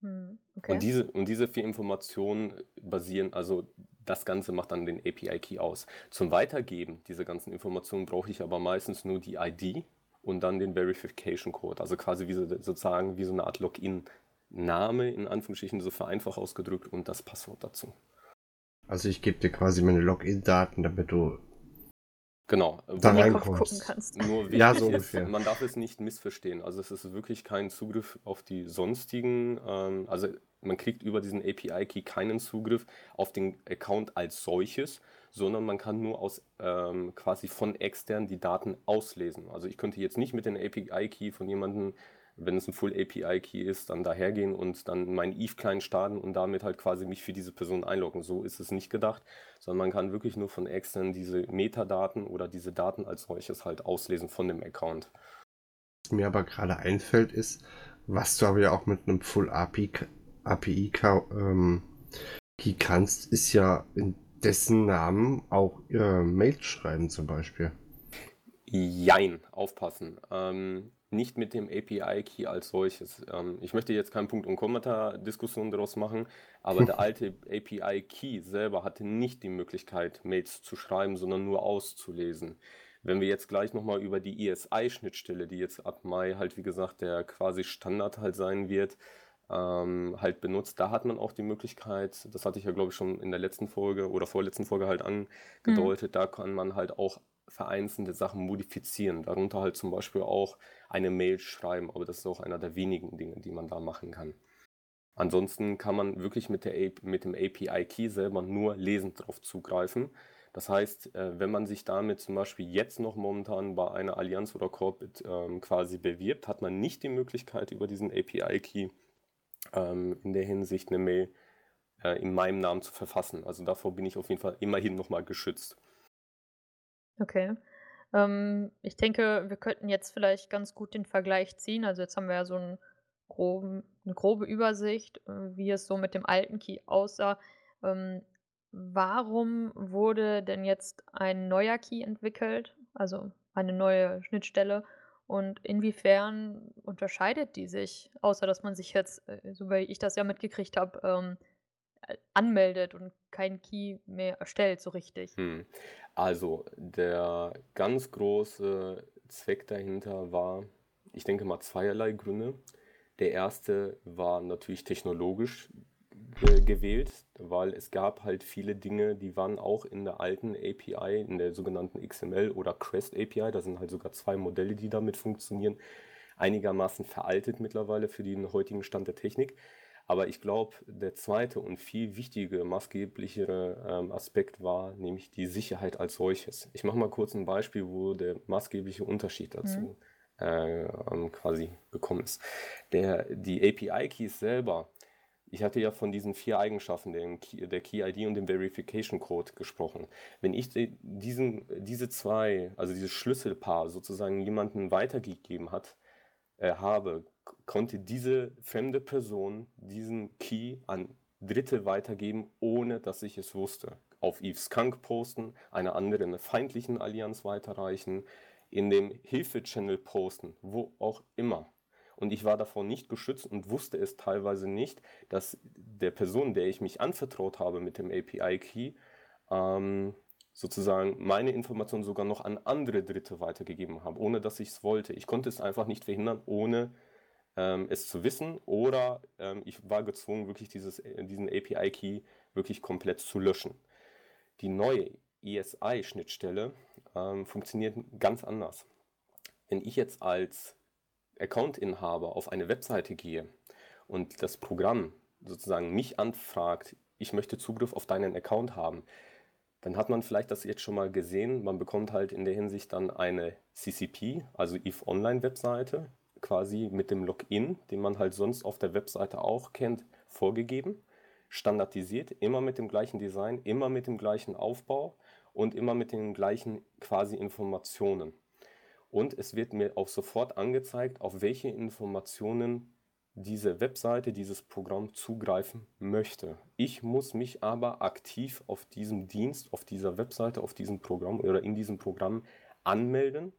Hm, Und okay. diese, und diese vier Informationen basieren, also das Ganze macht dann den API-Key aus. Zum Weitergeben dieser ganzen Informationen brauche ich aber meistens nur die ID und dann den Verification Code. Also quasi wie so, sozusagen wie so eine Art Login-Name, in Anführungsstrichen so vereinfacht ausgedrückt und das Passwort dazu. Also ich gebe dir quasi meine Login-Daten, damit du. Genau. Da reinkommst. gucken kannst. Nur wichtig Ja, so ist, ungefähr. man darf es nicht missverstehen. Also es ist wirklich kein Zugriff auf die sonstigen, ähm, also man kriegt über diesen API-Key keinen Zugriff auf den Account als solches, sondern man kann nur aus ähm, quasi von extern die Daten auslesen. Also ich könnte jetzt nicht mit dem API-Key von jemandem, wenn es ein Full API-Key ist, dann dahergehen und dann meinen Eve-Client starten und damit halt quasi mich für diese Person einloggen. So ist es nicht gedacht, sondern man kann wirklich nur von extern diese Metadaten oder diese Daten als solches halt auslesen von dem Account. Was mir aber gerade einfällt, ist, was du aber ja auch mit einem Full API, API ähm, Key kannst, ist ja in dessen Namen auch äh, Mails schreiben zum Beispiel. Jein, aufpassen. Ähm, nicht mit dem API-Key als solches. Ähm, ich möchte jetzt keinen Punkt- und Kommata-Diskussion daraus machen, aber der alte API-Key selber hatte nicht die Möglichkeit, Mails zu schreiben, sondern nur auszulesen. Wenn wir jetzt gleich nochmal über die ESI-Schnittstelle, die jetzt ab Mai halt, wie gesagt, der quasi Standard halt sein wird, ähm, halt benutzt, da hat man auch die Möglichkeit, das hatte ich ja glaube ich schon in der letzten Folge oder vorletzten Folge halt angedeutet, da kann man halt auch vereinzelte Sachen modifizieren, darunter halt zum Beispiel auch eine Mail schreiben, aber das ist auch einer der wenigen Dinge, die man da machen kann. Ansonsten kann man wirklich mit, der, mit dem API-Key selber nur lesend drauf zugreifen. Das heißt, äh, wenn man sich damit zum Beispiel jetzt noch momentan bei einer Allianz oder Corporate ähm, quasi bewirbt, hat man nicht die Möglichkeit, über diesen API-Key ähm, in der Hinsicht eine Mail äh, in meinem Namen zu verfassen. Also davor bin ich auf jeden Fall immerhin nochmal geschützt. Okay. Ähm, ich denke, wir könnten jetzt vielleicht ganz gut den Vergleich ziehen. Also jetzt haben wir ja so 'n groben 'ne grobe Übersicht, äh, wie es so mit dem alten Key aussah. Ähm, warum wurde denn jetzt ein neuer Key entwickelt, also eine neue Schnittstelle? Und inwiefern unterscheidet die sich, außer dass man sich jetzt, äh, so wie ich das ja mitgekriegt habe, ähm, äh, anmeldet und keinen Key mehr erstellt so richtig? Hm. Also der ganz große Zweck dahinter war, ich denke mal zweierlei Gründe. Der erste war natürlich technologisch ge gewählt, weil es gab halt viele Dinge, die waren auch in der alten API, in der sogenannten XML oder Crest API, da sind halt sogar zwei Modelle, die damit funktionieren, einigermaßen veraltet mittlerweile für den heutigen Stand der Technik. Aber ich glaube, der zweite und viel wichtigere, maßgeblichere ähm, Aspekt war nämlich die Sicherheit als solches. Ich mache mal kurz ein Beispiel, wo der maßgebliche Unterschied Mhm. dazu äh, ähm, quasi gekommen ist. Der, die API-Keys selber, ich hatte ja von diesen vier Eigenschaften, dem Key, der Key-ID und dem Verification-Code gesprochen. Wenn ich die, diesen, diese zwei, also dieses Schlüsselpaar sozusagen jemandem weitergegeben hat, äh, habe, konnte diese fremde Person diesen Key an Dritte weitergeben, ohne dass ich es wusste. Auf Eve Skunk posten, einer anderen feindlichen Allianz weiterreichen, in dem Hilfe-Channel posten, wo auch immer. Und ich war davor nicht geschützt und wusste es teilweise nicht, dass der Person, der ich mich anvertraut habe mit dem API-Key, ähm, sozusagen meine Informationen sogar noch an andere Dritte weitergegeben habe, ohne dass ich es wollte. Ich konnte es einfach nicht verhindern, ohne ähm, es zu wissen, oder ähm, ich war gezwungen, wirklich dieses, äh, diesen API-Key wirklich komplett zu löschen. Die neue ESI-Schnittstelle ähm, funktioniert ganz anders. Wenn ich jetzt als Account-Inhaber auf eine Webseite gehe und das Programm sozusagen mich anfragt, ich möchte Zugriff auf deinen Account haben, dann hat man vielleicht das jetzt schon mal gesehen. Man bekommt halt in der Hinsicht dann eine CCP, also EVE Online Webseite, quasi mit dem Login, den man halt sonst auf der Webseite auch kennt, vorgegeben. Standardisiert, immer mit dem gleichen Design, immer mit dem gleichen Aufbau und immer mit den gleichen quasi Informationen. und es wird mir auch sofort angezeigt, auf welche Informationen diese Webseite, dieses Programm zugreifen möchte. Ich muss mich aber aktiv auf diesem Dienst, auf dieser Webseite, auf diesem Programm oder in diesem Programm anmelden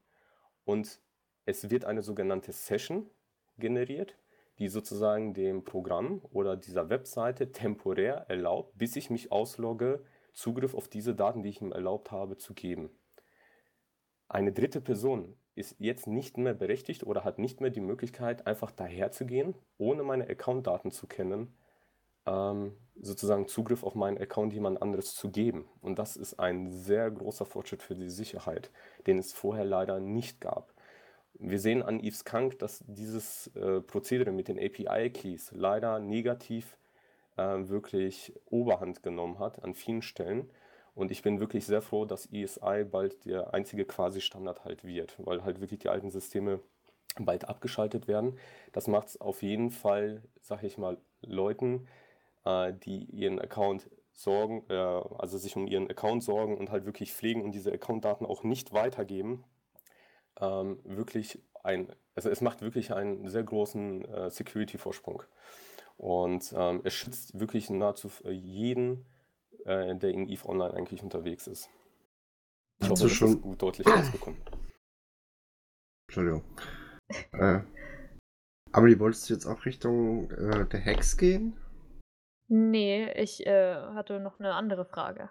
und es wird eine sogenannte Session generiert, die sozusagen dem Programm oder dieser Webseite temporär erlaubt, bis ich mich auslogge, Zugriff auf diese Daten, die ich ihm erlaubt habe, zu geben. Eine dritte Person ist jetzt nicht mehr berechtigt oder hat nicht mehr die Möglichkeit, einfach daherzugehen, ohne meine Accountdaten zu kennen, ähm, sozusagen Zugriff auf meinen Account jemand anderes zu geben. Und das ist ein sehr großer Fortschritt für die Sicherheit, den es vorher leider nicht gab. Wir sehen an Yves Kank, dass dieses äh, Prozedere mit den API-Keys leider negativ äh, wirklich Oberhand genommen hat an vielen Stellen. Und ich bin wirklich sehr froh, dass ESI bald der einzige Quasi-Standard halt wird, weil halt wirklich die alten Systeme bald abgeschaltet werden. Das macht es auf jeden Fall, sag ich mal, Leuten, äh, die ihren Account sorgen, äh, also sich um ihren Account sorgen und halt wirklich pflegen und diese Account-Daten auch nicht weitergeben, ähm, wirklich ein, also es macht wirklich einen sehr großen äh, Security-Vorsprung. Und ähm, es schützt wirklich nahezu jeden äh, der in EVE Online eigentlich unterwegs ist. Ich hoffe, das schon... ist gut deutlich rausbekommen. Entschuldigung. äh, Amelie, wolltest du jetzt auch Richtung äh, der Hacks gehen? Nee, ich äh, hatte noch eine andere Frage.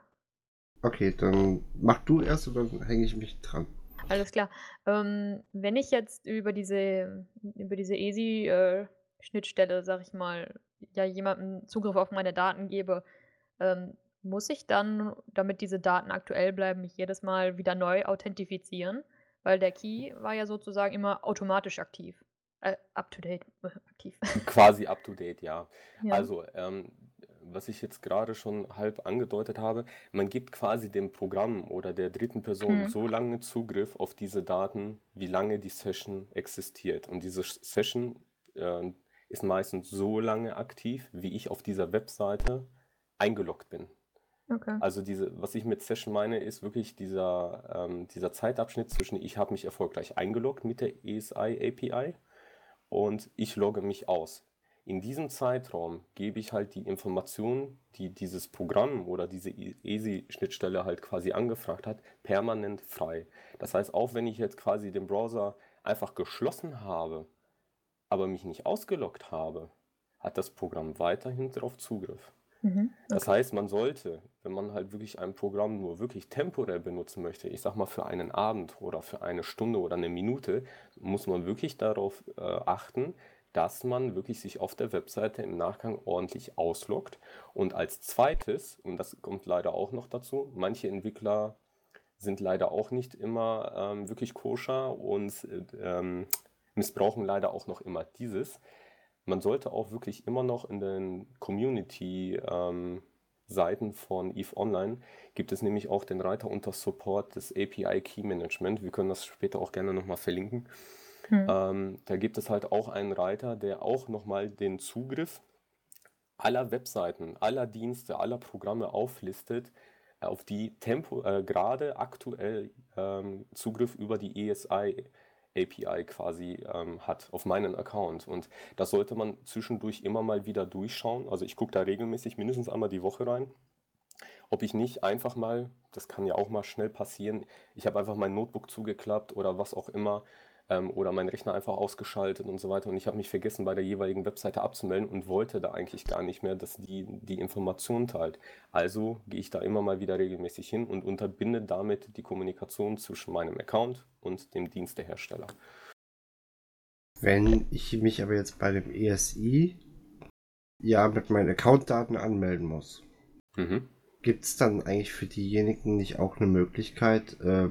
Okay, dann mach du erst und dann hänge ich mich dran. Alles klar. Ähm, wenn ich jetzt über diese, über diese EASY-Schnittstelle, äh, sag ich mal, ja jemandem Zugriff auf meine Daten gebe, ähm, muss ich dann, damit diese Daten aktuell bleiben, mich jedes Mal wieder neu authentifizieren? Weil der Key war ja sozusagen immer automatisch aktiv. Äh, up to date äh, aktiv. Quasi up to date, ja. ja. Also, ähm, was ich jetzt gerade schon halb angedeutet habe, man gibt quasi dem Programm oder der dritten Person hm. so lange Zugriff auf diese Daten, wie lange die Session existiert. Und diese Session äh, ist meistens so lange aktiv, wie ich auf dieser Webseite eingeloggt bin. Okay. Also diese, was ich mit Session meine, ist wirklich dieser, ähm, dieser Zeitabschnitt zwischen ich habe mich erfolgreich eingeloggt mit der ESI API und ich logge mich aus. In diesem Zeitraum gebe ich halt die Informationen, die dieses Programm oder diese ESI-Schnittstelle halt quasi angefragt hat, permanent frei. Das heißt, auch wenn ich jetzt quasi den Browser einfach geschlossen habe, aber mich nicht ausgeloggt habe, hat das Programm weiterhin darauf Zugriff. Mhm, Das heißt, man sollte, wenn man halt wirklich ein Programm nur wirklich temporär benutzen möchte, ich sag mal für einen Abend oder für eine Stunde oder eine Minute, muss man wirklich darauf äh, achten, dass man wirklich sich auf der Webseite im Nachgang ordentlich ausloggt. Und als zweites, und das kommt leider auch noch dazu, manche Entwickler sind leider auch nicht immer ähm, wirklich koscher und äh, ähm, missbrauchen leider auch noch immer dieses man sollte auch wirklich immer noch in den Community-Seiten ähm, von EVE Online gibt es nämlich auch den Reiter unter Support des API Key Management. Wir können das später auch gerne nochmal verlinken. Hm. Ähm, da gibt es halt auch einen Reiter, der auch nochmal den Zugriff aller Webseiten, aller Dienste, aller Programme auflistet, auf die Tempo, äh, gerade aktuell ähm, Zugriff über die ESI API quasi ähm, hat auf meinen Account. Und das sollte man zwischendurch immer mal wieder durchschauen. Also ich gucke da regelmäßig mindestens einmal die Woche rein. Ob ich nicht einfach mal, das kann ja auch mal schnell passieren, ich habe einfach mein Notebook zugeklappt oder was auch immer ähm, oder meinen Rechner einfach ausgeschaltet und so weiter und ich habe mich vergessen, bei der jeweiligen Webseite abzumelden und wollte da eigentlich gar nicht mehr, dass die die Informationen teilt. Also gehe ich da immer mal wieder regelmäßig hin und unterbinde damit die Kommunikation zwischen meinem Account und dem Dienstehersteller. Wenn ich mich aber jetzt bei dem ESI ja mit meinen Accountdaten anmelden muss, mhm. gibt es dann eigentlich für diejenigen nicht auch eine Möglichkeit, äh,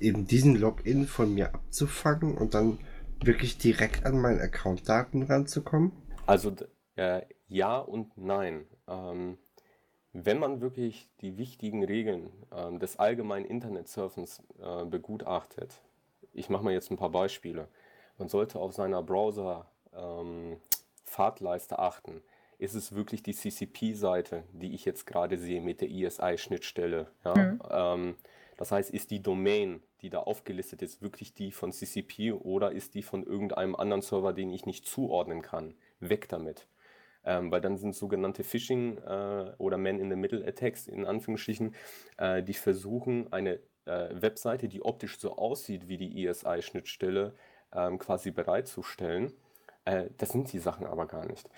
eben diesen Login von mir abzufangen und dann wirklich direkt an meinen Account-Daten ranzukommen? Also äh, ja und nein. Ähm, wenn man wirklich die wichtigen Regeln äh, des allgemeinen Internetsurfens äh, begutachtet, ich mache mal jetzt ein paar Beispiele. Man sollte auf seiner Browser-Fahrtleiste ähm, achten. Ist es wirklich die CCP-Seite, die ich jetzt gerade sehe mit der ESI-Schnittstelle? Ja? Mhm. Ähm, das heißt, ist die Domain die da aufgelistet ist, wirklich die von CCP oder ist die von irgendeinem anderen Server, den ich nicht zuordnen kann? Weg damit. Ähm, weil dann sind sogenannte Phishing äh, oder Man-in-the-Middle-Attacks in Anführungsstrichen, äh, die versuchen, eine äh, Webseite, die optisch so aussieht wie die ESI-Schnittstelle, ähm, quasi bereitzustellen. Äh, das sind die Sachen aber gar nicht.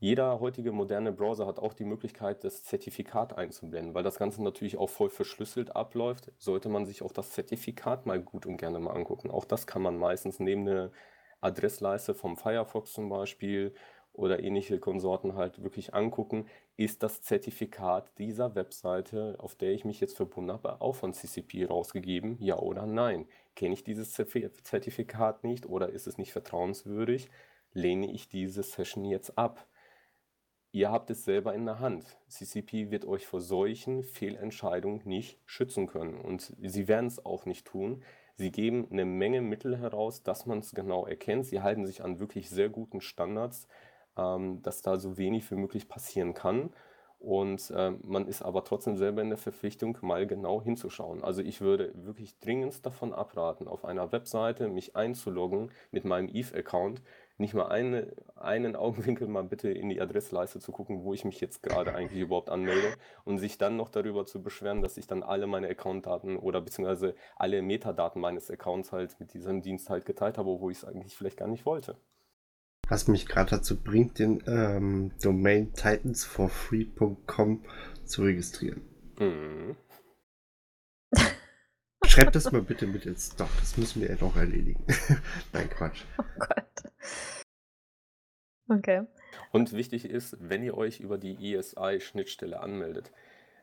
Jeder heutige moderne Browser hat auch die Möglichkeit, das Zertifikat einzublenden. Weil das Ganze natürlich auch voll verschlüsselt abläuft, sollte man sich auch das Zertifikat mal gut und gerne mal angucken. Auch das kann man meistens neben der Adressleiste vom Firefox zum Beispiel oder ähnliche Konsorten halt wirklich angucken, ist das Zertifikat dieser Webseite, auf der ich mich jetzt verbunden habe, auch von CCP rausgegeben, ja oder nein? Kenne ich dieses Zertifikat nicht oder ist es nicht vertrauenswürdig? Lehne ich diese Session jetzt ab? Ihr habt es selber in der Hand. CCP wird euch vor solchen Fehlentscheidungen nicht schützen können und sie werden es auch nicht tun. Sie geben eine Menge Mittel heraus, dass man es genau erkennt. Sie halten sich an wirklich sehr guten Standards, ähm, dass da so wenig wie möglich passieren kann. Und äh, man ist aber trotzdem selber in der Verpflichtung, mal genau hinzuschauen. Also ich würde wirklich dringend davon abraten, auf einer Webseite mich einzuloggen mit meinem Eve-Account, nicht mal eine, einen Augenwinkel mal bitte in die Adressleiste zu gucken, wo ich mich jetzt gerade eigentlich überhaupt anmelde und sich dann noch darüber zu beschweren, dass ich dann alle meine Accountdaten oder beziehungsweise alle Metadaten meines Accounts halt mit diesem Dienst halt geteilt habe, wo ich es eigentlich vielleicht gar nicht wollte. Was mich gerade dazu bringt, den ähm, Domain titansforfree.com zu registrieren. Mhm. Schreibt das mal bitte mit ins Doch, das müssen wir ja noch erledigen. Nein, Quatsch. Oh Gott. Okay. Und wichtig ist, wenn ihr euch über die ESI-Schnittstelle anmeldet,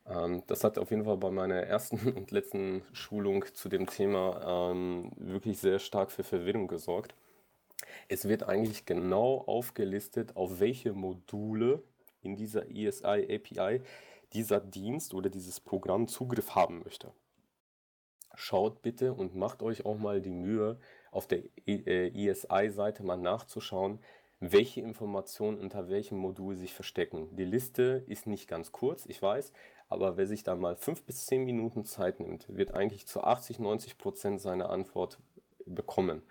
ähm, das hat auf jeden Fall bei meiner ersten und letzten Schulung zu dem Thema ähm, wirklich sehr stark für Verwirrung gesorgt. Es wird eigentlich genau aufgelistet, auf welche Module in dieser ESI API dieser Dienst oder dieses Programm Zugriff haben möchte. Schaut bitte und macht euch auch mal die Mühe, auf der ESI-Seite äh, mal nachzuschauen, welche Informationen unter welchem Modul sich verstecken. Die Liste ist nicht ganz kurz, ich weiß, aber wer sich da mal fünf bis zehn Minuten Zeit nimmt, wird eigentlich zu 80, 90 Prozent seine Antwort bekommen.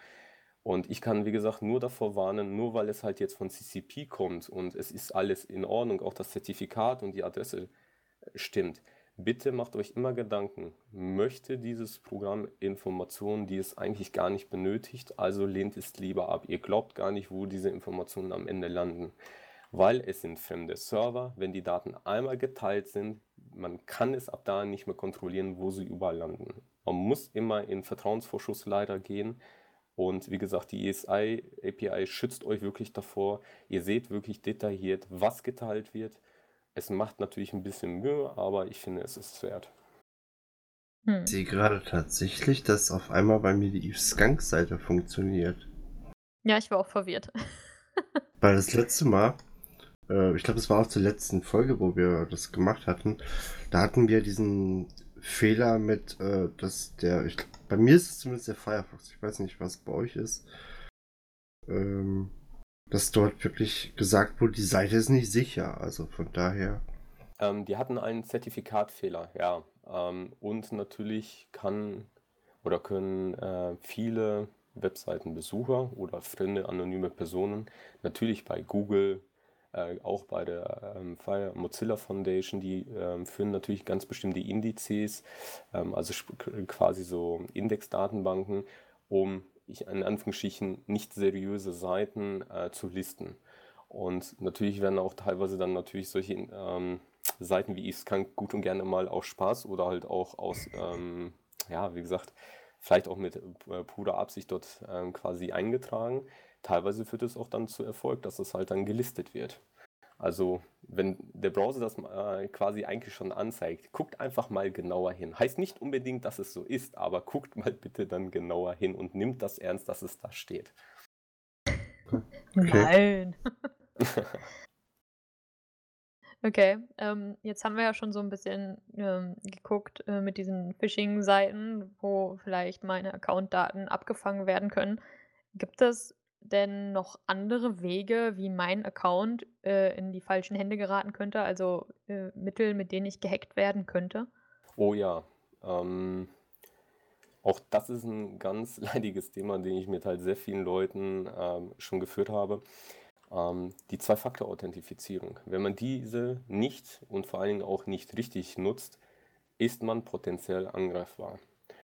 Und ich kann, wie gesagt, nur davor warnen, nur weil es halt jetzt von CCP kommt und es ist alles in Ordnung, auch das Zertifikat und die Adresse stimmt, Bitte macht euch immer Gedanken, möchte dieses Programm Informationen, die es eigentlich gar nicht benötigt, also lehnt es lieber ab. Ihr glaubt gar nicht, wo diese Informationen am Ende landen, weil es sind fremde Server. Wenn die Daten einmal geteilt sind, man kann es ab da nicht mehr kontrollieren, wo sie überall landen. Man muss immer in Vertrauensvorschuss leider gehen. Und wie gesagt, die ESI API schützt euch wirklich davor. Ihr seht wirklich detailliert, was geteilt wird es macht natürlich ein bisschen Mühe, aber ich finde, es ist wert. Hm. Ich sehe gerade tatsächlich, dass auf einmal bei mir die Eve Skunk-Seite funktioniert. Ja, ich war auch verwirrt. Weil das letzte Mal, äh, ich glaube, es war auch zur letzten Folge, wo wir das gemacht hatten, da hatten wir diesen Fehler mit, äh, dass der, ich, bei mir ist es zumindest der Firefox, ich weiß nicht, was bei euch ist. Ähm, dass dort wirklich gesagt wurde, die Seite ist nicht sicher. Also von daher. Ähm, die hatten einen Zertifikatfehler, ja. Ähm, und natürlich kann oder können äh, viele Webseitenbesucher oder fremde anonyme Personen natürlich bei Google, äh, auch bei der ähm, Mozilla Foundation, die ähm, führen natürlich ganz bestimmte Indizes, ähm, also quasi so Indexdatenbanken, um ich in Anführungsstrichen nicht seriöse Seiten äh, zu listen. Und natürlich werden auch teilweise dann natürlich solche ähm, Seiten wie Skank gut und gerne mal aus Spaß oder halt auch aus, ähm, ja, wie gesagt, vielleicht auch mit äh, purer Absicht dort ähm, quasi eingetragen. Teilweise führt es auch dann zu Erfolg, dass es halt dann gelistet wird. Also wenn der Browser das äh, quasi eigentlich schon anzeigt, guckt einfach mal genauer hin. Heißt nicht unbedingt, dass es so ist, aber guckt mal bitte dann genauer hin und nimmt das ernst, dass es da steht. Okay. Nein. okay, ähm, jetzt haben wir ja schon so ein bisschen ähm, geguckt äh, mit diesen Phishing-Seiten, wo vielleicht meine Accountdaten abgefangen werden können. Gibt es denn noch andere Wege, wie mein Account äh, in die falschen Hände geraten könnte? Also äh, Mittel, mit denen ich gehackt werden könnte? Oh ja. Ähm, auch das ist ein ganz leidiges Thema, den ich mit halt sehr vielen Leuten ähm, schon geführt habe. Ähm, die Zwei-Faktor-Authentifizierung. Wenn man diese nicht und vor allen Dingen auch nicht richtig nutzt, ist man potenziell angreifbar.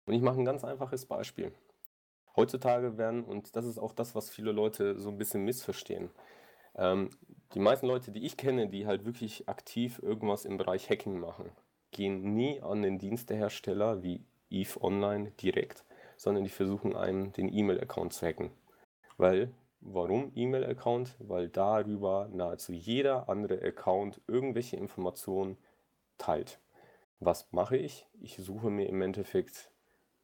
Und ich mache ein ganz einfaches Beispiel. Heutzutage werden, und das ist auch das, was viele Leute so ein bisschen missverstehen, ähm, die meisten Leute, die ich kenne, die halt wirklich aktiv irgendwas im Bereich Hacking machen, gehen nie an den Dienstehersteller wie Eve Online direkt, sondern die versuchen einem den E-Mail-Account zu hacken. Weil, warum E-Mail-Account? Weil darüber nahezu jeder andere Account irgendwelche Informationen teilt. Was mache ich? Ich suche mir im Endeffekt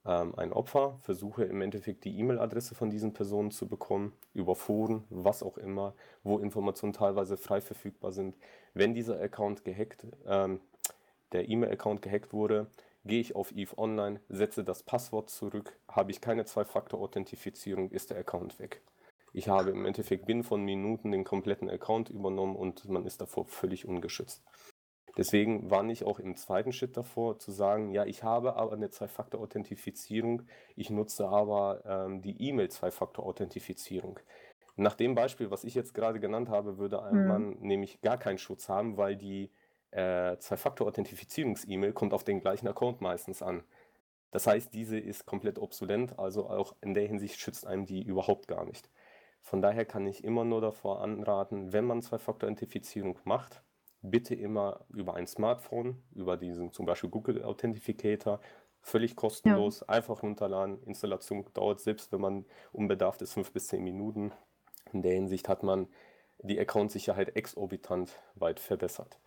ähm, ein Opfer, versuche im Endeffekt die E-Mail-Adresse von diesen Personen zu bekommen, über Foren, was auch immer, wo Informationen teilweise frei verfügbar sind. Wenn dieser Account gehackt, ähm, der E-Mail-Account gehackt wurde, gehe ich auf Eve Online, setze das Passwort zurück, habe ich keine Zwei-Faktor-Authentifizierung, ist der Account weg. Ich habe im Endeffekt binnen von Minuten den kompletten Account übernommen und man ist davor völlig ungeschützt. Deswegen war ich auch im zweiten Schritt davor zu sagen, ja, ich habe aber eine Zwei-Faktor-Authentifizierung, ich nutze aber ähm, die E-Mail-Zwei-Faktor-Authentifizierung. Nach dem Beispiel, was ich jetzt gerade genannt habe, würde ein Mhm. Mann nämlich gar keinen Schutz haben, weil die äh, Zwei-Faktor-Authentifizierungs-E-Mail kommt auf den gleichen Account meistens an. Das heißt, diese ist komplett obsolet, also auch in der Hinsicht schützt einem die überhaupt gar nicht. Von daher kann ich immer nur davor anraten, wenn man Zwei-Faktor-Authentifizierung macht, bitte immer über ein Smartphone, über diesen zum Beispiel Google Authentificator, völlig kostenlos, einfach runterladen. Installation dauert selbst, wenn man unbedarft ist, fünf bis zehn Minuten. In der Hinsicht hat man die Account-Sicherheit exorbitant weit verbessert.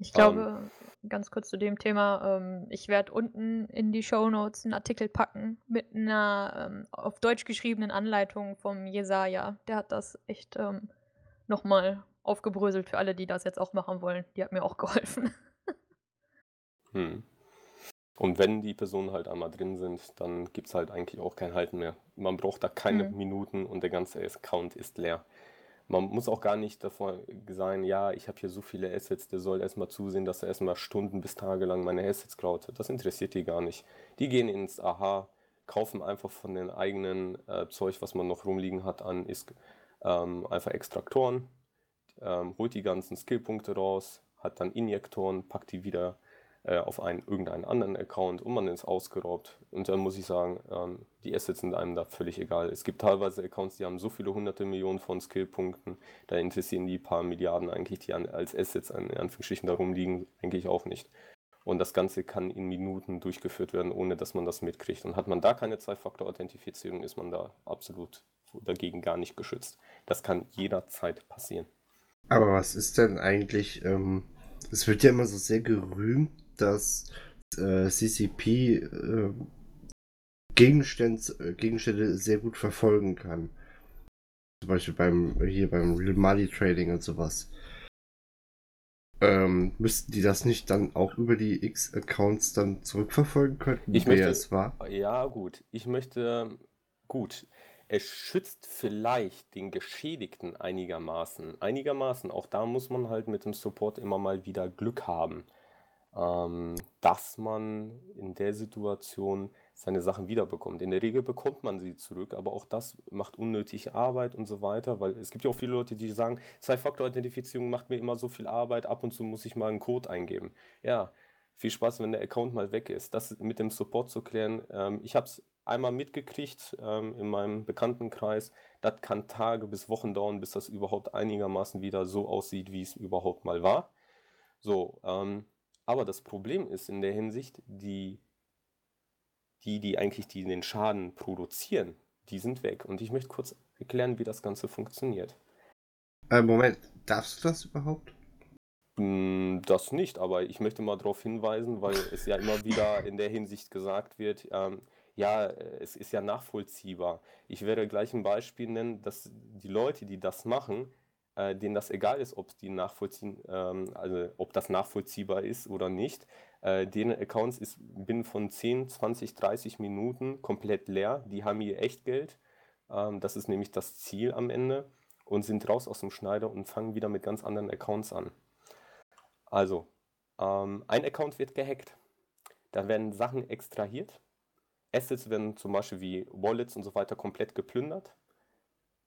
Ich glaube, ganz kurz zu dem Thema, ähm, ich werde unten in die Shownotes einen Artikel packen mit einer ähm, auf Deutsch geschriebenen Anleitung vom Jesaja. Der hat das echt ähm, nochmal aufgebröselt für alle, die das jetzt auch machen wollen. Die hat mir auch geholfen. Hm. Und wenn die Personen halt einmal drin sind, dann gibt es halt eigentlich auch kein Halten mehr. Man braucht da keine Mhm. Minuten und der ganze Account ist leer. Man muss auch gar nicht davor sein, ja, ich habe hier so viele Assets, der soll erstmal zusehen, dass er erstmal Stunden bis Tage lang meine Assets klaut. Das interessiert die gar nicht. Die gehen ins Aha, kaufen einfach von den eigenen äh, Zeug, was man noch rumliegen hat, an ist, ähm, einfach Extraktoren, ähm, holt die ganzen Skillpunkte raus, hat dann Injektoren, packt die wieder äh, auf einen, irgendeinen anderen Account und man ist ausgeraubt. Und dann muss ich sagen, ähm, die Assets sind einem da völlig egal. Es gibt teilweise Accounts, die haben so viele hunderte Millionen von Skillpunkten, da interessieren die paar Milliarden eigentlich, die an, als Assets in Anführungsstrichen da rumliegen, eigentlich auch nicht. Und das Ganze kann in Minuten durchgeführt werden, ohne dass man das mitkriegt. Und hat man da keine Zwei-Faktor-Authentifizierung, ist man da absolut dagegen gar nicht geschützt. Das kann jederzeit passieren. Aber was ist denn eigentlich, ähm, es wird ja immer so sehr gerühmt, dass äh, CCP äh, Gegenstände, Gegenstände sehr gut verfolgen kann. Zum Beispiel beim hier beim Real Money Trading und sowas. Ähm, müssten die das nicht dann auch über die X-Accounts dann zurückverfolgen können, Ich wer möchte- es war? Ja, gut. Ich möchte, gut. Es schützt vielleicht den Geschädigten einigermaßen. Einigermaßen. Auch da muss man halt mit dem Support immer mal wieder Glück haben, ähm, dass man in der Situation seine Sachen wiederbekommt. In der Regel bekommt man sie zurück, aber auch das macht unnötige Arbeit und so weiter, weil es gibt ja auch viele Leute, die sagen, Zwei-Faktor-Authentifizierung macht mir immer so viel Arbeit, ab und zu muss ich mal einen Code eingeben. Ja, viel Spaß, wenn der Account mal weg ist. Das mit dem Support zu klären, ähm, ich habe es einmal mitgekriegt ähm, in meinem Bekanntenkreis. Das kann Tage bis Wochen dauern, bis das überhaupt einigermaßen wieder so aussieht, wie es überhaupt mal war. So, ähm, aber das Problem ist in der Hinsicht, die, die, die eigentlich die den Schaden produzieren, die sind weg. Und ich möchte kurz erklären, wie das Ganze funktioniert. Äh, Moment, darfst du das überhaupt? Mm, Das nicht, aber ich möchte mal darauf hinweisen, weil es ja immer wieder in der Hinsicht gesagt wird, ähm, ja, es ist ja nachvollziehbar. Ich werde gleich ein Beispiel nennen, dass die Leute, die das machen, äh, denen das egal ist, ob die nachvollziehen, ähm, also ob das nachvollziehbar ist oder nicht, äh, deren Accounts ist binnen von 10, 20, 30 Minuten komplett leer. Die haben ihr Echtgeld. Ähm, das ist nämlich das Ziel am Ende und sind raus aus dem Schneider und fangen wieder mit ganz anderen Accounts an. Also, ähm, ein Account wird gehackt. Da werden Sachen extrahiert. Assets werden zum Beispiel wie Wallets und so weiter komplett geplündert.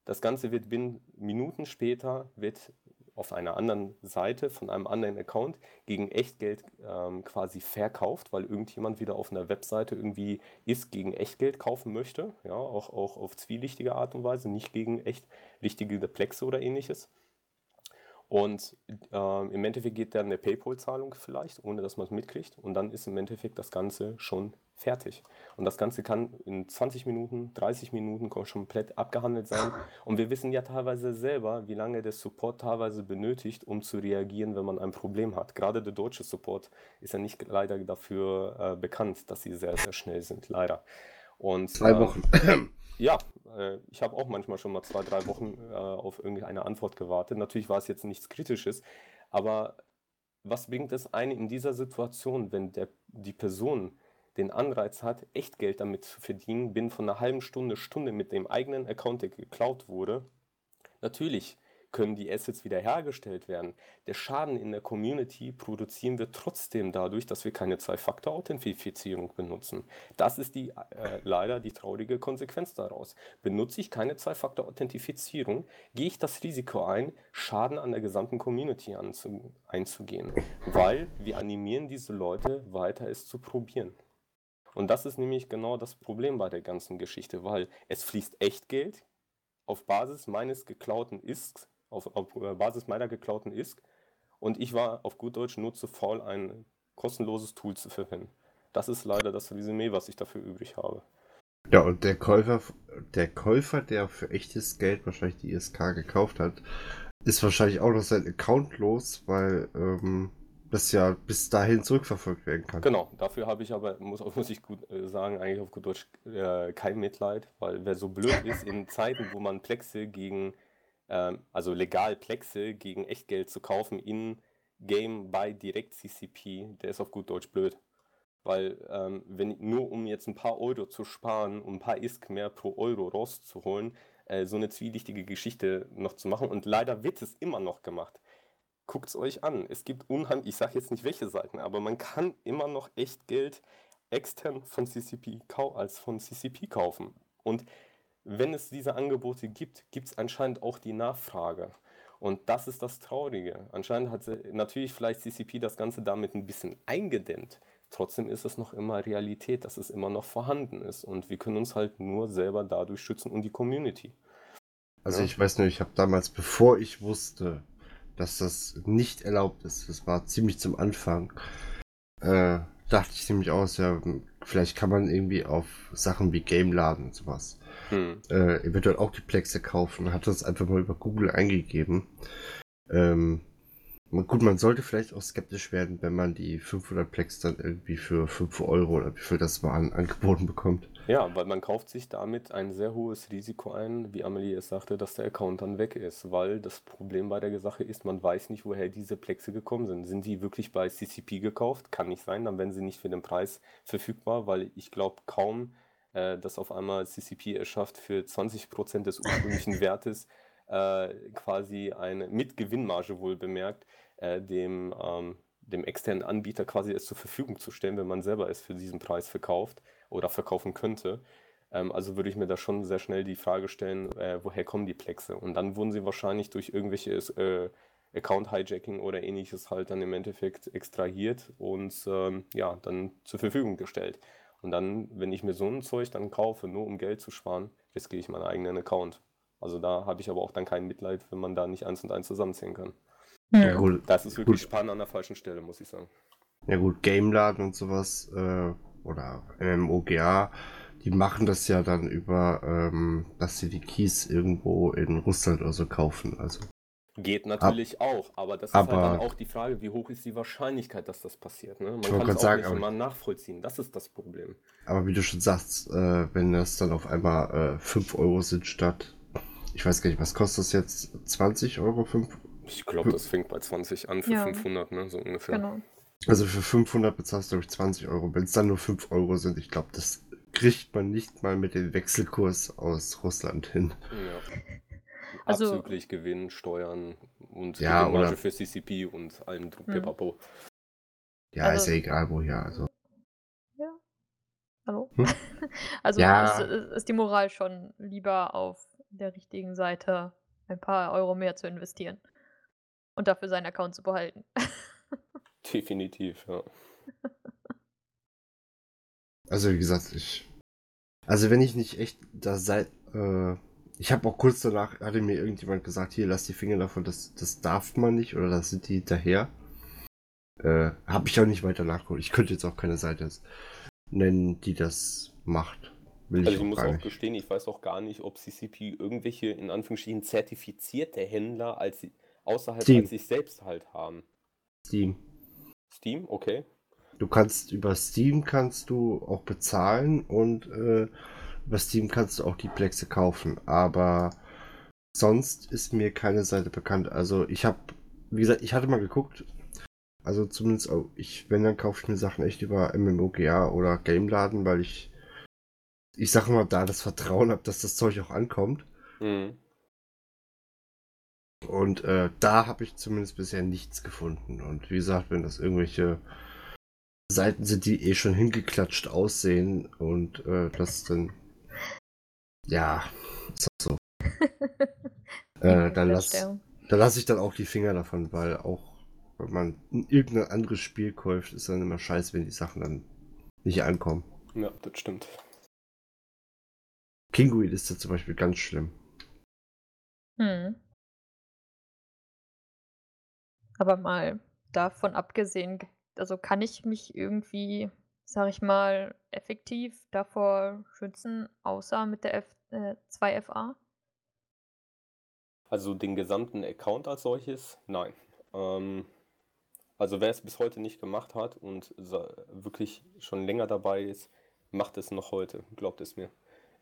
Das Ganze wird binnen Minuten später wird auf einer anderen Seite von einem anderen Account gegen Echtgeld ähm, quasi verkauft, weil irgendjemand wieder auf einer Webseite irgendwie ist gegen Echtgeld kaufen möchte, ja, auch, auch auf zwielichtige Art und Weise, nicht gegen echt richtige Plexe oder ähnliches. Und ähm, im Endeffekt geht dann eine PayPal-Zahlung vielleicht, ohne dass man es mitkriegt. Und dann ist im Endeffekt das Ganze schon fertig. Und das Ganze kann in 20 Minuten, 30 Minuten komplett abgehandelt sein. Und wir wissen ja teilweise selber, wie lange der Support teilweise benötigt, um zu reagieren, wenn man ein Problem hat. Gerade der deutsche Support ist ja nicht leider dafür äh, bekannt, dass sie sehr, sehr schnell sind, leider. Und, Zwei äh, Wochen. ja, äh, ich habe auch manchmal schon mal zwei, drei Wochen äh, auf irgendeine Antwort gewartet. Natürlich war es jetzt nichts Kritisches, aber was bringt es einem in dieser Situation, wenn der, die Person den Anreiz hat, echt Geld damit zu verdienen, binnen von einer halben Stunde, Stunde mit dem eigenen Account, der geklaut wurde? Natürlich können die Assets wiederhergestellt werden. Der Schaden in der Community produzieren wir trotzdem dadurch, dass wir keine Zwei-Faktor-Authentifizierung benutzen. Das ist die, äh, leider die traurige Konsequenz daraus. Benutze ich keine Zwei-Faktor-Authentifizierung, gehe ich das Risiko ein, Schaden an der gesamten Community einzugehen, weil wir animieren diese Leute weiter es zu probieren. Und das ist nämlich genau das Problem bei der ganzen Geschichte, weil es fließt echt Geld auf Basis meines geklauten Isks auf, auf äh, Basis meiner geklauten ISK und ich war auf gut Deutsch nur zu faul, ein kostenloses Tool zu verwenden. Das ist leider das Resümee, was ich dafür übrig habe. Ja, und der Käufer, der Käufer, der für echtes Geld wahrscheinlich die ISK gekauft hat, ist wahrscheinlich auch noch sein Account los, weil ähm, das ja bis dahin zurückverfolgt werden kann. Genau, dafür habe ich aber, muss, muss ich gut äh, sagen, eigentlich auf gut Deutsch äh, kein Mitleid, weil wer so blöd ist in Zeiten, wo man Plexe gegen ähm, also legal Plexe gegen Echtgeld zu kaufen in Game bei Direct CCP, der ist auf gut Deutsch blöd. Weil, ähm, wenn nur um jetzt ein paar Euro zu sparen, um ein paar ISK mehr pro Euro rauszuholen, äh, so eine zwielichtige Geschichte noch zu machen. Und leider wird es immer noch gemacht. Guckt es euch an. Es gibt unheimlich, ich sage jetzt nicht welche Seiten, aber man kann immer noch Echtgeld extern von CCP als von CCP kaufen. Und wenn es diese Angebote gibt, gibt es anscheinend auch die Nachfrage. Und das ist das Traurige. Anscheinend hat natürlich vielleicht CCP das Ganze damit ein bisschen eingedämmt. Trotzdem ist es noch immer Realität, dass es immer noch vorhanden ist. Und wir können uns halt nur selber dadurch schützen und die Community. Also ja. ich weiß nicht, ich habe damals, bevor ich wusste, dass das nicht erlaubt ist, das war ziemlich zum Anfang, äh, dachte ich nämlich aus, ja, vielleicht kann man irgendwie auf Sachen wie Game laden und sowas hm. äh, eventuell auch die Plexe kaufen hat das einfach mal über Google eingegeben. Ähm, gut, man sollte vielleicht auch skeptisch werden, wenn man die 500 Plex dann irgendwie für 5 Euro oder wie viel das waren angeboten bekommt. Ja, weil man kauft sich damit ein sehr hohes Risiko ein, wie Amelie es sagte, dass der Account dann weg ist, weil das Problem bei der Sache ist, man weiß nicht, woher diese Plexe gekommen sind. Sind die wirklich bei CCP gekauft? Kann nicht sein, dann werden sie nicht für den Preis verfügbar, weil ich glaube kaum, äh, dass auf einmal CCP es schafft, für 20% des ursprünglichen Wertes äh, quasi eine mit Gewinnmarge wohl bemerkt, äh, dem, ähm, dem externen Anbieter quasi es zur Verfügung zu stellen, wenn man selber es für diesen Preis verkauft oder verkaufen könnte. Ähm, also würde ich mir da schon sehr schnell die Frage stellen, äh, woher kommen die Plexe? Und dann wurden sie wahrscheinlich durch irgendwelche äh, Account-Hijacking oder ähnliches halt dann im Endeffekt extrahiert und ähm, ja, dann zur Verfügung gestellt. Und dann, wenn ich mir so ein Zeug dann kaufe, nur um Geld zu sparen, riskiere ich meinen eigenen Account. Also da habe ich aber auch dann kein Mitleid, wenn man da nicht eins und eins zusammenziehen kann. Ja, gut. Das ist wirklich gut. Sparen an der falschen Stelle, muss ich sagen. Ja gut, Gameladen und sowas äh, oder MMOGA, die machen das ja dann über, ähm, dass sie die Keys irgendwo in Russland oder so kaufen. Also Geht natürlich Ab, auch, aber das ist halt dann auch die Frage, wie hoch ist die Wahrscheinlichkeit, dass das passiert. Ne? Man kann es auch sagen, nicht immer nachvollziehen, das ist das Problem. Aber wie du schon sagst, äh, wenn das dann auf einmal äh, 5 Euro sind statt, ich weiß gar nicht, was kostet das jetzt? 20 Euro? 5? Ich glaube, das fängt bei 20 an für ja. 500, ne? so ungefähr. Genau. Also für 500 bezahlst du, glaube ich, 20 Euro. Wenn es dann nur 5 Euro sind, ich glaube, das kriegt man nicht mal mit dem Wechselkurs aus Russland hin. Ja. Also, Abzüglich Gewinn, Steuern und ja, Gewinnmarge für CCP und allem hm. Ja, also, ist ja egal woher. Also. Ja. Hallo? Hm? Also Ja. ist, ist ist die Moral schon lieber auf der richtigen Seite ein paar Euro mehr zu investieren und dafür seinen Account zu behalten. Definitiv, ja. Also wie gesagt, ich. Also wenn ich nicht echt da sei. Äh, ich habe auch kurz danach, hatte mir irgendjemand gesagt, hier lass die Finger davon, das, das darf man nicht oder das sind die hinterher. Äh, habe ich auch nicht weiter nachgeholt. Ich könnte jetzt auch keine Seite nennen, die das macht. Will Also ich ich muss auch nicht. gestehen, ich weiß auch gar nicht, ob CCP irgendwelche in Anführungsstrichen zertifizierte Händler als sie- außerhalb Steam. als sich selbst halt haben. Steam. Steam, okay. Du kannst über Steam kannst du auch bezahlen und äh, über Steam kannst du auch die Plexe kaufen. Aber sonst ist mir keine Seite bekannt. Also ich habe, wie gesagt, ich hatte mal geguckt. Also zumindest, auch ich, wenn dann kaufe ich mir Sachen echt über MMOGA oder Gameladen, weil ich, ich sage mal, da das Vertrauen habe, dass das Zeug auch ankommt. Mhm. Und äh, da habe ich zumindest bisher nichts gefunden. Und wie gesagt, wenn das irgendwelche Seiten sind, die eh schon hingeklatscht aussehen und äh, das dann. Ja, ist auch so. Äh, dann lass, lasse ich dann auch die Finger davon, weil auch wenn man irgendein anderes Spiel kauft, ist dann immer scheiße, wenn die Sachen dann nicht ankommen. Ja, das stimmt. Kinguid ist da zum Beispiel ganz schlimm. Hm. Aber mal davon abgesehen, also kann ich mich irgendwie, sag ich mal, effektiv davor schützen, außer mit der F äh, 2FA? Also den gesamten Account als solches? Nein. Ähm, also wer es bis heute nicht gemacht hat und wirklich schon länger dabei ist, macht es noch heute, glaubt es mir.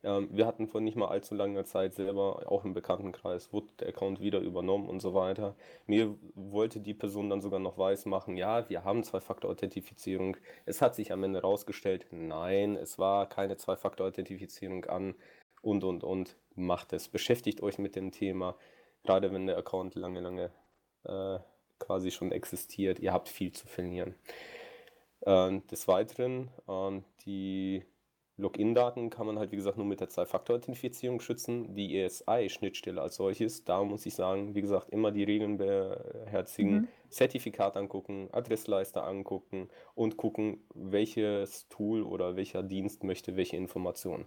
Ähm, wir hatten vor nicht mal allzu langer Zeit selber auch im Bekanntenkreis, wurde der Account wieder übernommen und so weiter. Mir wollte die Person dann sogar noch weismachen, ja, wir haben Zwei-Faktor-Authentifizierung. Es hat sich am Ende rausgestellt, nein, es war keine Zwei-Faktor-Authentifizierung an und und und. Macht es. Beschäftigt euch mit dem Thema, gerade wenn der Account lange, lange äh, quasi schon existiert. Ihr habt viel zu verlieren. Ähm, des Weiteren, ähm, die Login-Daten kann man halt, wie gesagt, nur mit der Zwei-Faktor-Authentifizierung schützen. Die ESI-Schnittstelle als solches, da muss ich sagen, wie gesagt, immer die Regeln beherzigen, Mhm. Zertifikat angucken, Adressleiste angucken und gucken, welches Tool oder welcher Dienst möchte welche Informationen.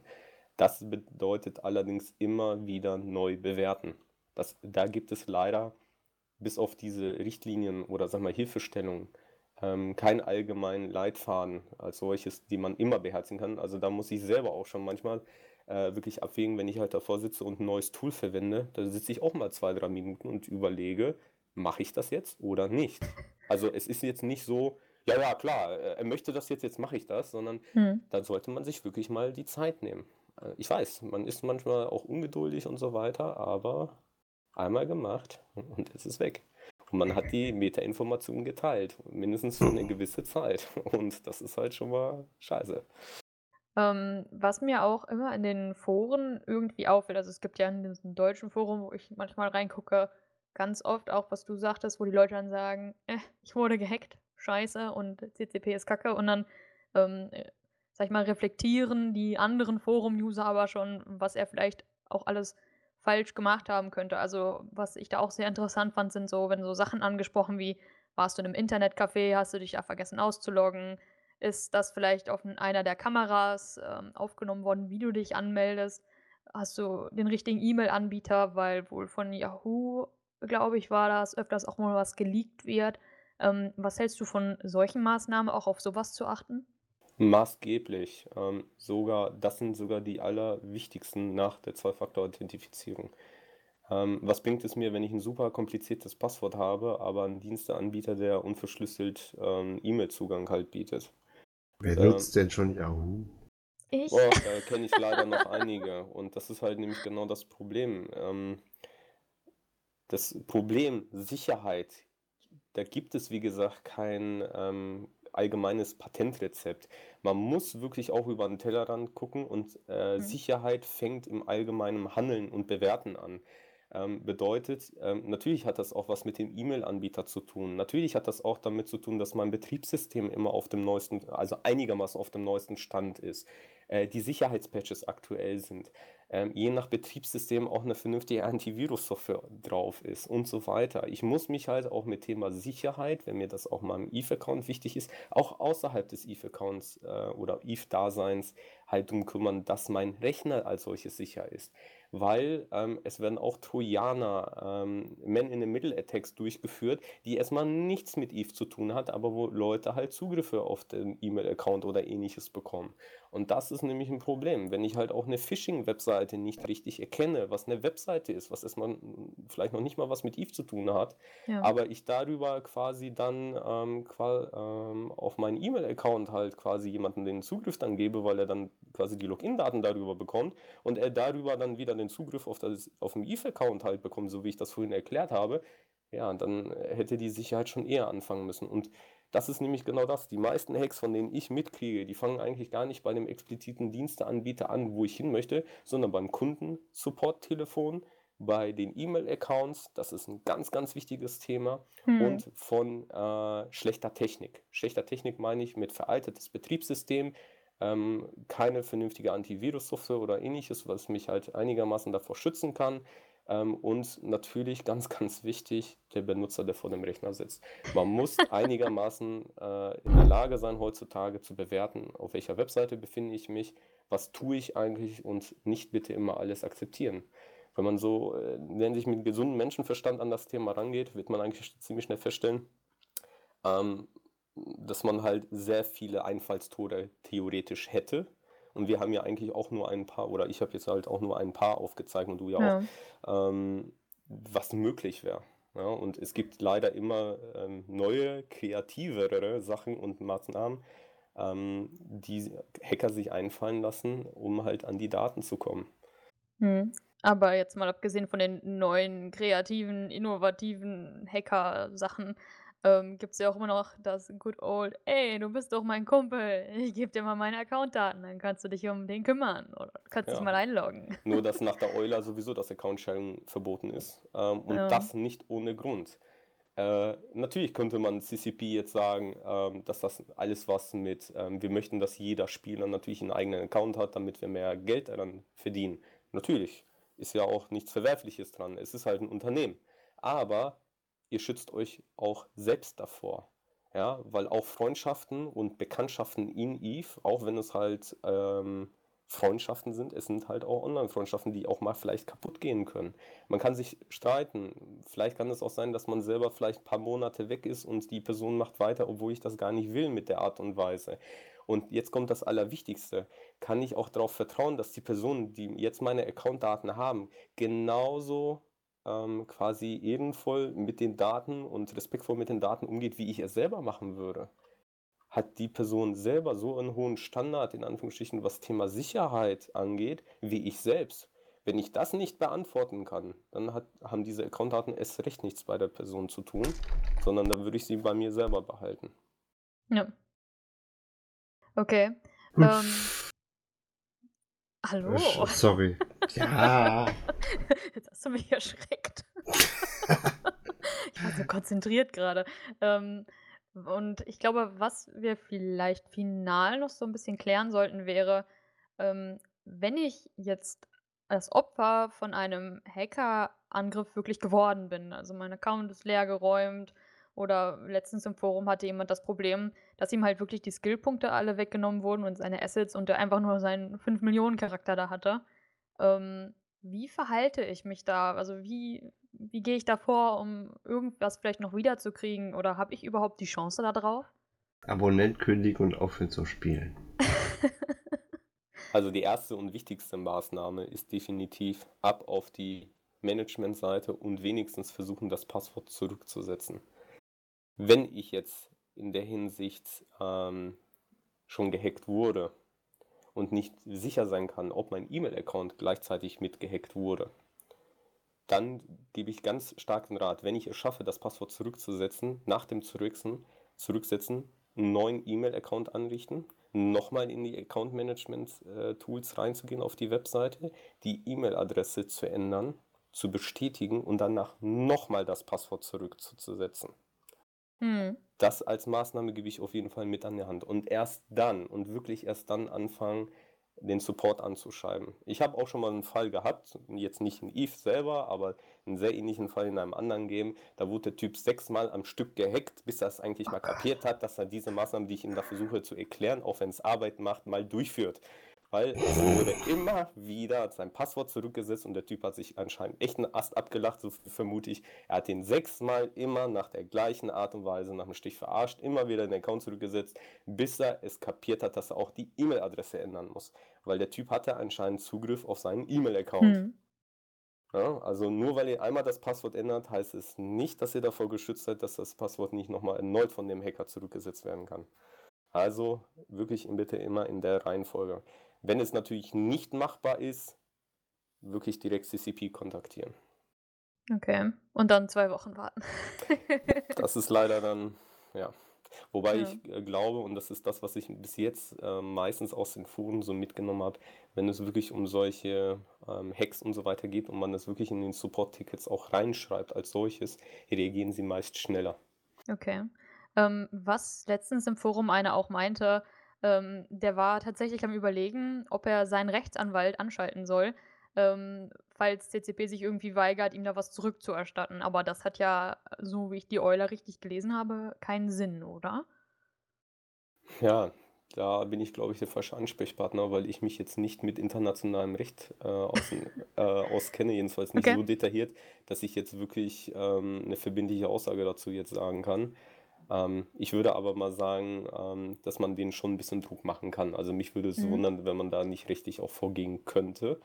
Das bedeutet allerdings immer wieder neu bewerten. Das, da gibt es leider bis auf diese Richtlinien oder sag mal Hilfestellungen ähm, keinen allgemeinen Leitfaden als solches, die man immer beherzigen kann. Also da muss ich selber auch schon manchmal äh, wirklich abwägen, wenn ich halt davor sitze und ein neues Tool verwende, da sitze ich auch mal zwei, drei Minuten und überlege, mache ich das jetzt oder nicht? Also es ist jetzt nicht so, ja, ja, klar, äh, er möchte das jetzt, jetzt mache ich das, sondern Hm. da sollte man sich wirklich mal die Zeit nehmen. Äh, Ich weiß, man ist manchmal auch ungeduldig und so weiter, aber einmal gemacht und es ist weg. Und man hat die Metainformationen geteilt, mindestens für eine gewisse Zeit. Und das ist halt schon mal scheiße. Ähm, was mir auch immer in den Foren irgendwie auffällt, also es gibt ja in diesem deutschen Forum, wo ich manchmal reingucke, ganz oft auch, was du sagtest, wo die Leute dann sagen, äh, ich wurde gehackt, scheiße und CCP ist kacke und dann, ähm, äh, sag ich mal, reflektieren die anderen Forum-User aber schon, was er vielleicht auch alles falsch gemacht haben könnte. Also was ich da auch sehr interessant fand, sind so, wenn so Sachen angesprochen wie, warst du in einem Internetcafé, hast du dich da vergessen auszuloggen, ist das vielleicht auf einer der Kameras ähm, aufgenommen worden, wie du dich anmeldest? Hast du den richtigen E-Mail-Anbieter, weil wohl von Yahoo, glaube ich, war das, öfters auch mal was geleakt wird. Ähm, was hältst du von solchen Maßnahmen, auch auf sowas zu achten? Maßgeblich. Ähm, sogar, das sind sogar die allerwichtigsten nach der Zwei-Faktor-Authentifizierung. Ähm, was bringt es mir, wenn ich ein super kompliziertes Passwort habe, aber einen Diensteanbieter, der unverschlüsselt ähm, E-Mail-Zugang halt bietet? Wer Ähm, nutzt denn schon Yahoo? Ich? Boah, da kenne ich leider noch einige. Und das ist halt nämlich genau das Problem. Ähm, das Problem Sicherheit, da gibt es, wie gesagt, kein ähm, allgemeines Patentrezept. Man muss wirklich auch über den Tellerrand gucken und äh, Mhm. Sicherheit fängt im allgemeinen Handeln und Bewerten an. Ähm, bedeutet, ähm, natürlich hat das auch was mit dem E-Mail-Anbieter zu tun. Natürlich hat das auch damit zu tun, dass mein Betriebssystem immer auf dem neuesten, also einigermaßen auf dem neuesten Stand ist. Äh, die Sicherheitspatches aktuell sind ähm, je nach Betriebssystem auch eine vernünftige Antivirus-Software drauf ist und so weiter. Ich muss mich halt auch mit Thema Sicherheit, wenn mir das auch mal im Eve-Account wichtig ist, auch außerhalb des Eve-Accounts äh, oder Eve-Daseins halt darum kümmern, dass mein Rechner als solches sicher ist weil ähm, es werden auch Trojaner, ähm, Man-in-the-Middle-Attacks durchgeführt, die erstmal nichts mit Eve zu tun hat, aber wo Leute halt Zugriffe auf den E-Mail-Account oder ähnliches bekommen. Und das ist nämlich ein Problem, wenn ich halt auch eine Phishing-Webseite nicht richtig erkenne, was eine Webseite ist, was erstmal vielleicht noch nicht mal was mit Eve zu tun hat, ja. aber ich darüber quasi dann ähm, ähm, auf meinen E-Mail-Account halt quasi jemanden den Zugriff dann gebe, weil er dann quasi die Login-Daten darüber bekommt und er darüber dann wieder den Zugriff auf, das, auf den Eve-Account halt bekommt, so wie ich das vorhin erklärt habe, ja, dann hätte die Sicherheit schon eher anfangen müssen. Und das ist nämlich genau das. Die meisten Hacks, von denen ich mitkriege, die fangen eigentlich gar nicht bei dem expliziten Diensteanbieter an, wo ich hin möchte, sondern beim Kunden-Support-Telefon, bei den E-Mail-Accounts, das ist ein ganz, ganz wichtiges Thema, hm. und von äh, schlechter Technik. Schlechter Technik meine ich mit veraltetes Betriebssystem, ähm, keine vernünftige Antivirus-Software oder ähnliches, was mich halt einigermaßen davor schützen kann. Ähm, und natürlich ganz, ganz wichtig, der Benutzer, der vor dem Rechner sitzt. Man muss einigermaßen äh, in der Lage sein, heutzutage zu bewerten, auf welcher Webseite befinde ich mich, was tue ich eigentlich und nicht bitte immer alles akzeptieren. Wenn man so, äh, wenn sich mit gesundem Menschenverstand an das Thema rangeht, wird man eigentlich ziemlich schnell feststellen, ähm, dass man halt sehr viele Einfallstore theoretisch hätte. Und wir haben ja eigentlich auch nur ein paar, oder ich habe jetzt halt auch nur ein paar aufgezeichnet und du ja, ja. auch, ähm, was möglich wäre. Ja, und es gibt leider immer ähm, neue, kreativere Sachen und Maßnahmen, ähm, die Hacker sich einfallen lassen, um halt an die Daten zu kommen. Hm. Aber jetzt mal abgesehen von den neuen, kreativen, innovativen Hacker-Sachen, ähm, gibt es ja auch immer noch das Good Old, ey, du bist doch mein Kumpel, ich gebe dir mal meine Accountdaten, dann kannst du dich um den kümmern oder kannst ja. dich mal einloggen. Nur, dass nach der Euler sowieso das Account-Sharing verboten ist ähm, und ja. das nicht ohne Grund. Äh, natürlich könnte man CCP jetzt sagen, ähm, dass das alles was mit, ähm, wir möchten, dass jeder Spieler natürlich einen eigenen Account hat, damit wir mehr Geld daran verdienen. Natürlich, ist ja auch nichts Verwerfliches dran, es ist halt ein Unternehmen. Aber ihr schützt euch auch selbst davor. Ja, weil auch Freundschaften und Bekanntschaften in Eve, auch wenn es halt ähm, Freundschaften sind, es sind halt auch Online-Freundschaften, die auch mal vielleicht kaputt gehen können. Man kann sich streiten. Vielleicht kann es auch sein, dass man selber vielleicht ein paar Monate weg ist und die Person macht weiter, obwohl ich das gar nicht will mit der Art und Weise. Und jetzt kommt das Allerwichtigste. Kann ich auch darauf vertrauen, dass die Personen, die jetzt meine Account-Daten haben, genauso ähm, quasi ehrenvoll mit den Daten und respektvoll mit den Daten umgeht, wie ich es selber machen würde. Hat die Person selber so einen hohen Standard, in Anführungsstrichen, was Thema Sicherheit angeht, wie ich selbst? Wenn ich das nicht beantworten kann, dann hat, haben diese Accountdaten erst recht nichts bei der Person zu tun, sondern dann würde ich sie bei mir selber behalten. Ja. Okay. Ähm, hallo. Sorry. ja. Jetzt hast du mich erschreckt. ich war so konzentriert gerade. Ähm, und ich glaube, was wir vielleicht final noch so ein bisschen klären sollten, wäre, ähm, wenn ich jetzt als Opfer von einem Hackerangriff wirklich geworden bin, also mein Account ist leer geräumt oder letztens im Forum hatte jemand das Problem, dass ihm halt wirklich die Skillpunkte alle weggenommen wurden und seine Assets und er einfach nur seinen 5 Millionen Charakter da hatte. Ähm, wie verhalte ich mich da? Also wie, wie gehe ich da vor, um irgendwas vielleicht noch wiederzukriegen? Oder habe ich überhaupt die Chance da drauf? Abonnent kündigen und aufhören zu spielen. also die erste und wichtigste Maßnahme ist definitiv ab auf die Managementseite und wenigstens versuchen, das Passwort zurückzusetzen. Wenn ich jetzt in der Hinsicht ähm, schon gehackt wurde und nicht sicher sein kann, ob mein E-Mail-Account gleichzeitig mit gehackt wurde, dann gebe ich ganz stark den Rat, wenn ich es schaffe, das Passwort zurückzusetzen, nach dem Zurücksetzen, zurücksetzen einen neuen E-Mail-Account anrichten, nochmal in die Account-Management-Tools reinzugehen auf die Webseite, die E-Mail-Adresse zu ändern zu bestätigen und danach nochmal das Passwort zurückzusetzen. Hm. Das als Maßnahme gebe ich auf jeden Fall mit an die Hand. Und erst dann und wirklich erst dann anfangen, den Support anzuschreiben. Ich habe auch schon mal einen Fall gehabt, jetzt nicht in Eve selber, aber einen sehr ähnlichen Fall in einem anderen Game. Da wurde der Typ sechsmal am Stück gehackt, bis er es eigentlich mal kapiert hat, dass er diese Maßnahmen, die ich ihm da versuche zu erklären, auch wenn es Arbeit macht, mal durchführt weil es wurde immer wieder sein Passwort zurückgesetzt und der Typ hat sich anscheinend echt einen Ast abgelacht, so vermute ich. Er hat ihn sechsmal immer nach der gleichen Art und Weise, nach einem Stich verarscht, immer wieder den Account zurückgesetzt, bis er es kapiert hat, dass er auch die E-Mail-Adresse ändern muss. Weil der Typ hatte anscheinend Zugriff auf seinen E-Mail-Account. Hm. Ja, also nur weil ihr einmal das Passwort ändert, heißt es nicht, dass ihr davor geschützt seid, dass das Passwort nicht nochmal erneut von dem Hacker zurückgesetzt werden kann. Also wirklich bitte immer in der Reihenfolge. Wenn es natürlich nicht machbar ist, wirklich direkt CCP kontaktieren. Okay. Und dann zwei Wochen warten. das ist leider dann, ja. Wobei ja. ich äh, glaube, und das ist das, was ich bis jetzt äh, meistens aus den Foren so mitgenommen habe, wenn es wirklich um solche ähm, Hacks und so weiter geht und man das wirklich in den Support-Tickets auch reinschreibt als solches, reagieren sie meist schneller. Okay. Ähm, was letztens im Forum einer auch meinte, ähm, der war tatsächlich am Überlegen, ob er seinen Rechtsanwalt anschalten soll, ähm, falls CCP sich irgendwie weigert, ihm da was zurückzuerstatten. Aber das hat ja, so wie ich die Euler richtig gelesen habe, keinen Sinn, oder? Ja, da bin ich, glaube ich, der falsche Ansprechpartner, weil ich mich jetzt nicht mit internationalem Recht äh, aus, äh, auskenne, jedenfalls nicht okay. so detailliert, dass ich jetzt wirklich ähm, eine verbindliche Aussage dazu jetzt sagen kann. Ähm, ich würde aber mal sagen, ähm, dass man denen schon ein bisschen Druck machen kann. Also mich würde es Mhm. wundern, wenn man da nicht richtig auch vorgehen könnte.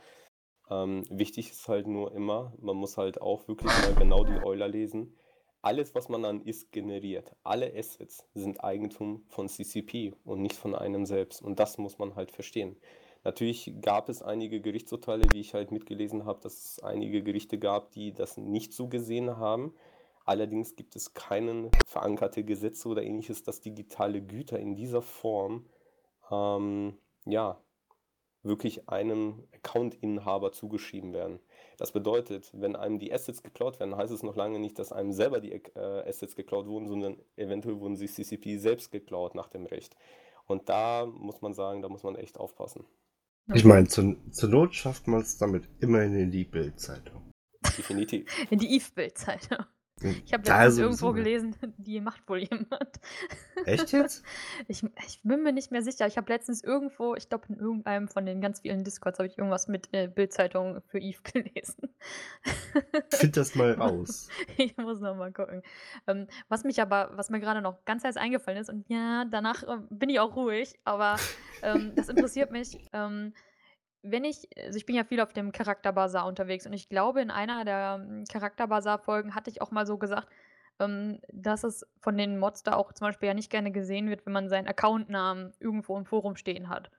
Ähm, wichtig ist halt nur immer, man muss halt auch wirklich mal genau die Euler lesen. Alles, was man an Ist generiert, alle Assets sind Eigentum von CCP und nicht von einem selbst. Und das muss man halt verstehen. Natürlich gab es einige Gerichtsurteile, wie ich halt mitgelesen habe, dass es einige Gerichte gab, die das nicht so gesehen haben. Allerdings gibt es keinen verankerte Gesetze oder ähnliches, dass digitale Güter in dieser Form ähm, ja, wirklich einem Account-Inhaber zugeschrieben werden. Das bedeutet, wenn einem die Assets geklaut werden, heißt es noch lange nicht, dass einem selber die äh, Assets geklaut wurden, sondern eventuell wurden sie CCP selbst geklaut nach dem Recht. Und da muss man sagen, da muss man echt aufpassen. Ich meine, zur, zur Not schafft man es damit immerhin in die Bildzeitung. Definitiv. In die Eve-Bildzeitung. Ich habe letztens also, irgendwo gelesen, die macht wohl jemand. Echt jetzt? Ich, ich bin mir nicht mehr sicher. Ich habe letztens irgendwo, ich glaube in irgendeinem von den ganz vielen Discords, habe ich irgendwas mit äh, Bildzeitung für Eve gelesen. Find das mal raus. ich muss noch mal gucken. Ähm, was mich aber, was mir gerade noch ganz heiß eingefallen ist, und ja, danach äh, bin ich auch ruhig, aber ähm, das interessiert mich. Ähm, wenn ich also ich bin ja viel auf dem Charakterbazar unterwegs und ich glaube, in einer der, hm, Charakterbazar-Folgen hatte ich auch mal so gesagt, ähm, dass es von den Mods da auch zum Beispiel ja nicht gerne gesehen wird, wenn man seinen Accountnamen irgendwo im Forum stehen hat.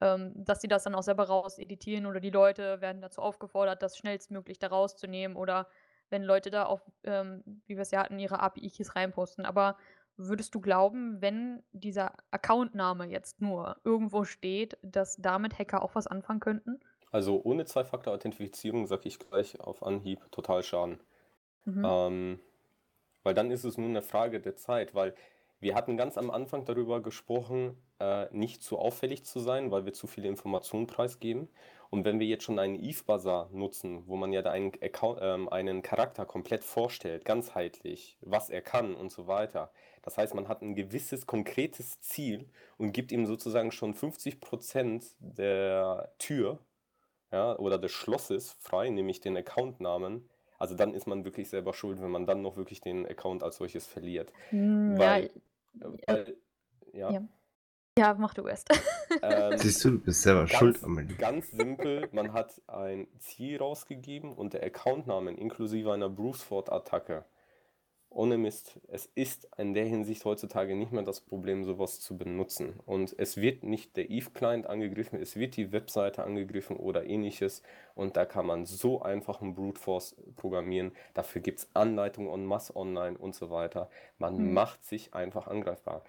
Ähm, dass sie das dann auch selber rauseditieren oder die Leute werden dazu aufgefordert, das schnellstmöglich da rauszunehmen oder wenn Leute da auf, ähm, wie wir es ja hatten, ihre API-Keys reinposten. Aber Würdest du glauben, wenn dieser Accountname jetzt nur irgendwo steht, dass damit Hacker auch was anfangen könnten? Also ohne Zwei-Faktor-Authentifizierung sage ich gleich auf Anhieb total Schaden. Mhm. Ähm, weil dann ist es nur eine Frage der Zeit, weil wir hatten ganz am Anfang darüber gesprochen, äh, nicht zu auffällig zu sein, weil wir zu viele Informationen preisgeben. Und wenn wir jetzt schon einen Eve Bazaar nutzen, wo man ja einen, Account, ähm, einen Charakter komplett vorstellt, ganzheitlich, was er kann und so weiter, das heißt, man hat ein gewisses konkretes Ziel und gibt ihm sozusagen schon 50% der Tür ja, oder des Schlosses frei, nämlich den Accountnamen. Also dann ist man wirklich selber schuld, wenn man dann noch wirklich den Account als solches verliert. Hm, weil, ja, weil, ja. ja. Ja, mach du erst. Ähm, Siehst du, du bist selber ganz, schuld am Ganz simpel, man hat ein Ziel rausgegeben und der Accountnamen inklusive einer Bruceford-Attacke ohne Mist, es ist in der Hinsicht heutzutage nicht mehr das Problem, sowas zu benutzen. Und es wird nicht der Eve-Client angegriffen, es wird die Webseite angegriffen oder ähnliches. Und da kann man so einfach einen Brute Force programmieren. Dafür gibt es Anleitungen en masse online und so weiter. Man mhm. macht sich einfach angreifbar.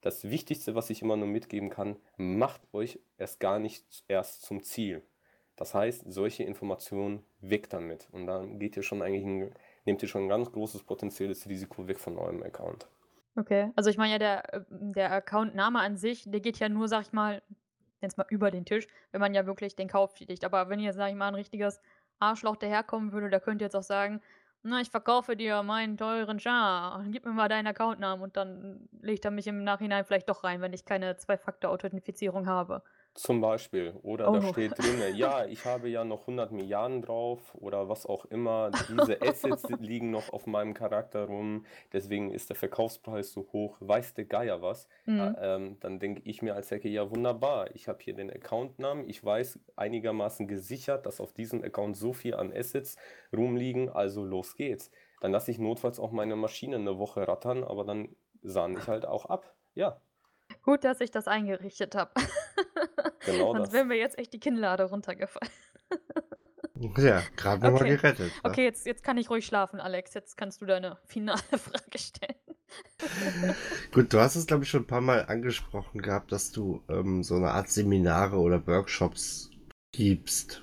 Das Wichtigste, was ich immer nur mitgeben kann, macht euch erst gar nicht erst zum Ziel. Das heißt, solche Informationen weg damit. Und dann geht ihr schon eigentlich ein, nehmt ihr schon ein ganz großes potenzielles Risiko weg von eurem Account. Okay, also ich meine ja, der, äh, der Accountname an sich, der geht ja nur, sag ich mal, nenn's mal über den Tisch, wenn man ja wirklich den Kauf tätigt. Aber wenn jetzt, sag ich mal, ein richtiges Arschloch daherkommen würde, der könnte jetzt auch sagen, na, ich verkaufe dir meinen teuren Char, gib mir mal deinen Accountnamen und dann legt er mich im Nachhinein vielleicht doch rein, wenn ich keine Zwei-Faktor-Authentifizierung habe. Zum Beispiel. Oder da Oh. steht drin, ja, ich habe ja noch 100 Milliarden drauf oder was auch immer. Diese Assets liegen noch auf meinem Charakter rum, deswegen ist der Verkaufspreis so hoch. Weiß der Geier was? Mhm. Äh, ähm, dann denke ich mir als Hacker, ja wunderbar, ich habe hier den Accountnamen, ich weiß einigermaßen gesichert, dass auf diesem Account so viel an Assets rumliegen, also los geht's. Dann lasse ich notfalls auch meine Maschine eine Woche rattern, aber dann sahne ich halt auch ab. Ja, Gut, dass ich das eingerichtet habe. Genau Sonst das. wäre mir jetzt echt die Kinnlade runtergefallen. Ja, gerade nochmal Okay. gerettet. ne? Okay, jetzt, jetzt kann ich ruhig schlafen, Alex. Jetzt kannst du deine finale Frage stellen. Gut, du hast es, glaube ich, schon ein paar Mal angesprochen gehabt, dass du ähm, so eine Art Seminare oder Workshops gibst.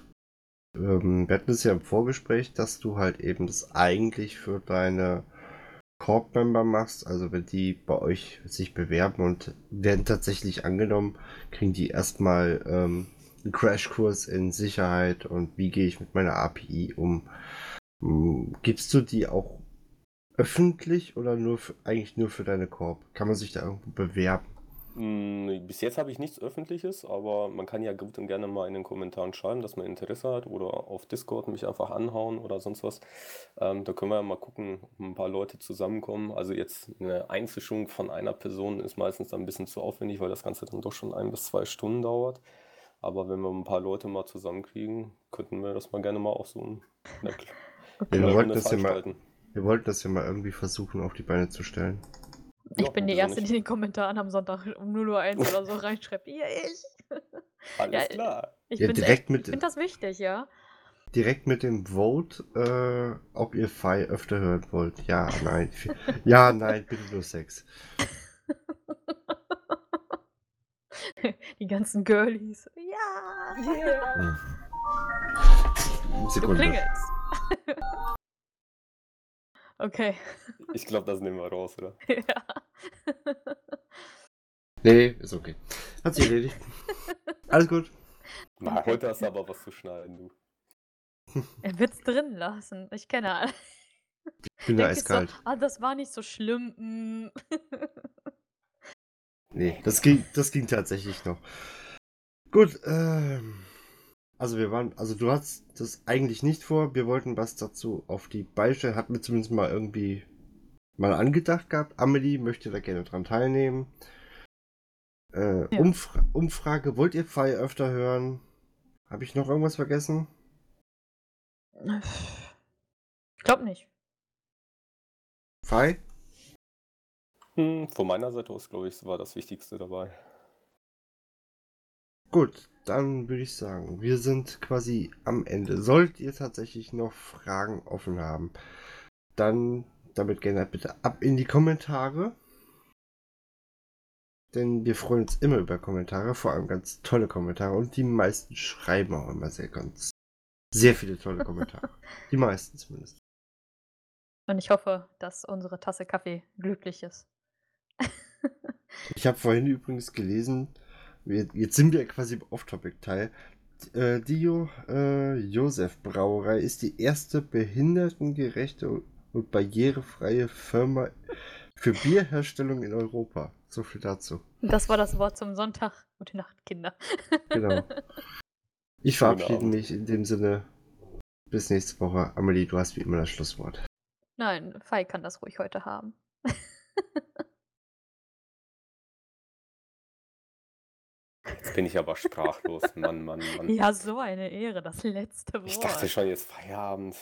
Ähm, wir hatten es ja im Vorgespräch, dass du halt eben das eigentlich für deine Corp-Member machst. Also wenn die bei euch sich bewerben und werden tatsächlich angenommen, kriegen die erstmal ähm, einen Crashkurs in Sicherheit und wie gehe ich mit meiner API um. Hm, Gibst du die auch öffentlich oder nur für, eigentlich nur für deine Corp? Kann man sich da irgendwo bewerben? Mm, Bis jetzt habe ich nichts Öffentliches, aber man kann ja gut und gerne mal in den Kommentaren schreiben, dass man Interesse hat oder auf Discord mich einfach anhauen oder sonst was. Ähm, da können wir ja mal gucken, ob ein paar Leute zusammenkommen. Also jetzt eine Einfischung von einer Person ist meistens dann ein bisschen zu aufwendig, weil das Ganze dann doch schon ein bis zwei Stunden dauert. Aber wenn wir ein paar Leute mal zusammenkriegen, könnten wir das mal gerne mal auch so in einer Ja, in wir wollten das ja mal, wir wollten das ja mal irgendwie versuchen, auf die Beine zu stellen. Ich bin die wieso Erste, nicht? die in den Kommentaren am Sonntag um 0 Uhr 1 oder so reinschreibt. Ja, ich. Alles Ja, klar. Ich Ja, find's direkt echt, mit- ich finde das wichtig, ja. Direkt mit dem Vote, äh, ob ihr Fi öfter hören wollt. Ja, nein. ja, nein, bitte nur Sex. Die ganzen Girlies. Ja. Hm. Du Sekunde. klingelst. Okay. Ich glaube, das nehmen wir raus, oder? ja. Nee, ist okay. Hat sich erledigt. Alles gut. Na, heute hast du aber was zu schneiden, du. Er wird's drin lassen. Ich kenne alle. Ich bin da ich so, eiskalt. ah, das war nicht so schlimm. mm. Nee, das ging, das ging tatsächlich noch. Gut, ähm. Also wir waren, also du hast das eigentlich nicht vor. Wir wollten was dazu auf die Beine stellen. Hatten wir zumindest mal irgendwie mal angedacht gehabt. Amelie möchte da gerne dran teilnehmen. Äh, Ja. Umfra Umfrage, wollt ihr Fi öfter hören? Habe ich noch irgendwas vergessen? Ich glaube nicht. Fi? Hm, von meiner Seite aus, glaube ich, war das Wichtigste dabei. Gut, dann würde ich sagen, wir sind quasi am Ende. Solltet ihr tatsächlich noch Fragen offen haben, dann damit gerne bitte ab in die Kommentare. Denn wir freuen uns immer über Kommentare, vor allem ganz tolle Kommentare. Und die meisten schreiben auch immer sehr ganz, sehr viele tolle Kommentare. die meisten zumindest. Und ich hoffe, dass unsere Tasse Kaffee glücklich ist. Ich habe vorhin übrigens gelesen, wir, jetzt sind wir quasi im Off-Topic-Teil. Äh, Dio äh, Josef Brauerei ist die erste behindertengerechte und barrierefreie Firma für Bierherstellung in Europa. So viel dazu. Das war das Wort zum Sonntag. Gute Nacht, Kinder. Genau. Ich verabschiede Abend. mich in dem Sinne. Bis nächste Woche. Amelie, du hast wie immer das Schlusswort. Nein, Fei kann das ruhig heute haben. Jetzt bin ich aber sprachlos. Mann, Mann, Mann. Ja, so eine Ehre, das letzte Wort. Ich dachte schon, jetzt Feierabend.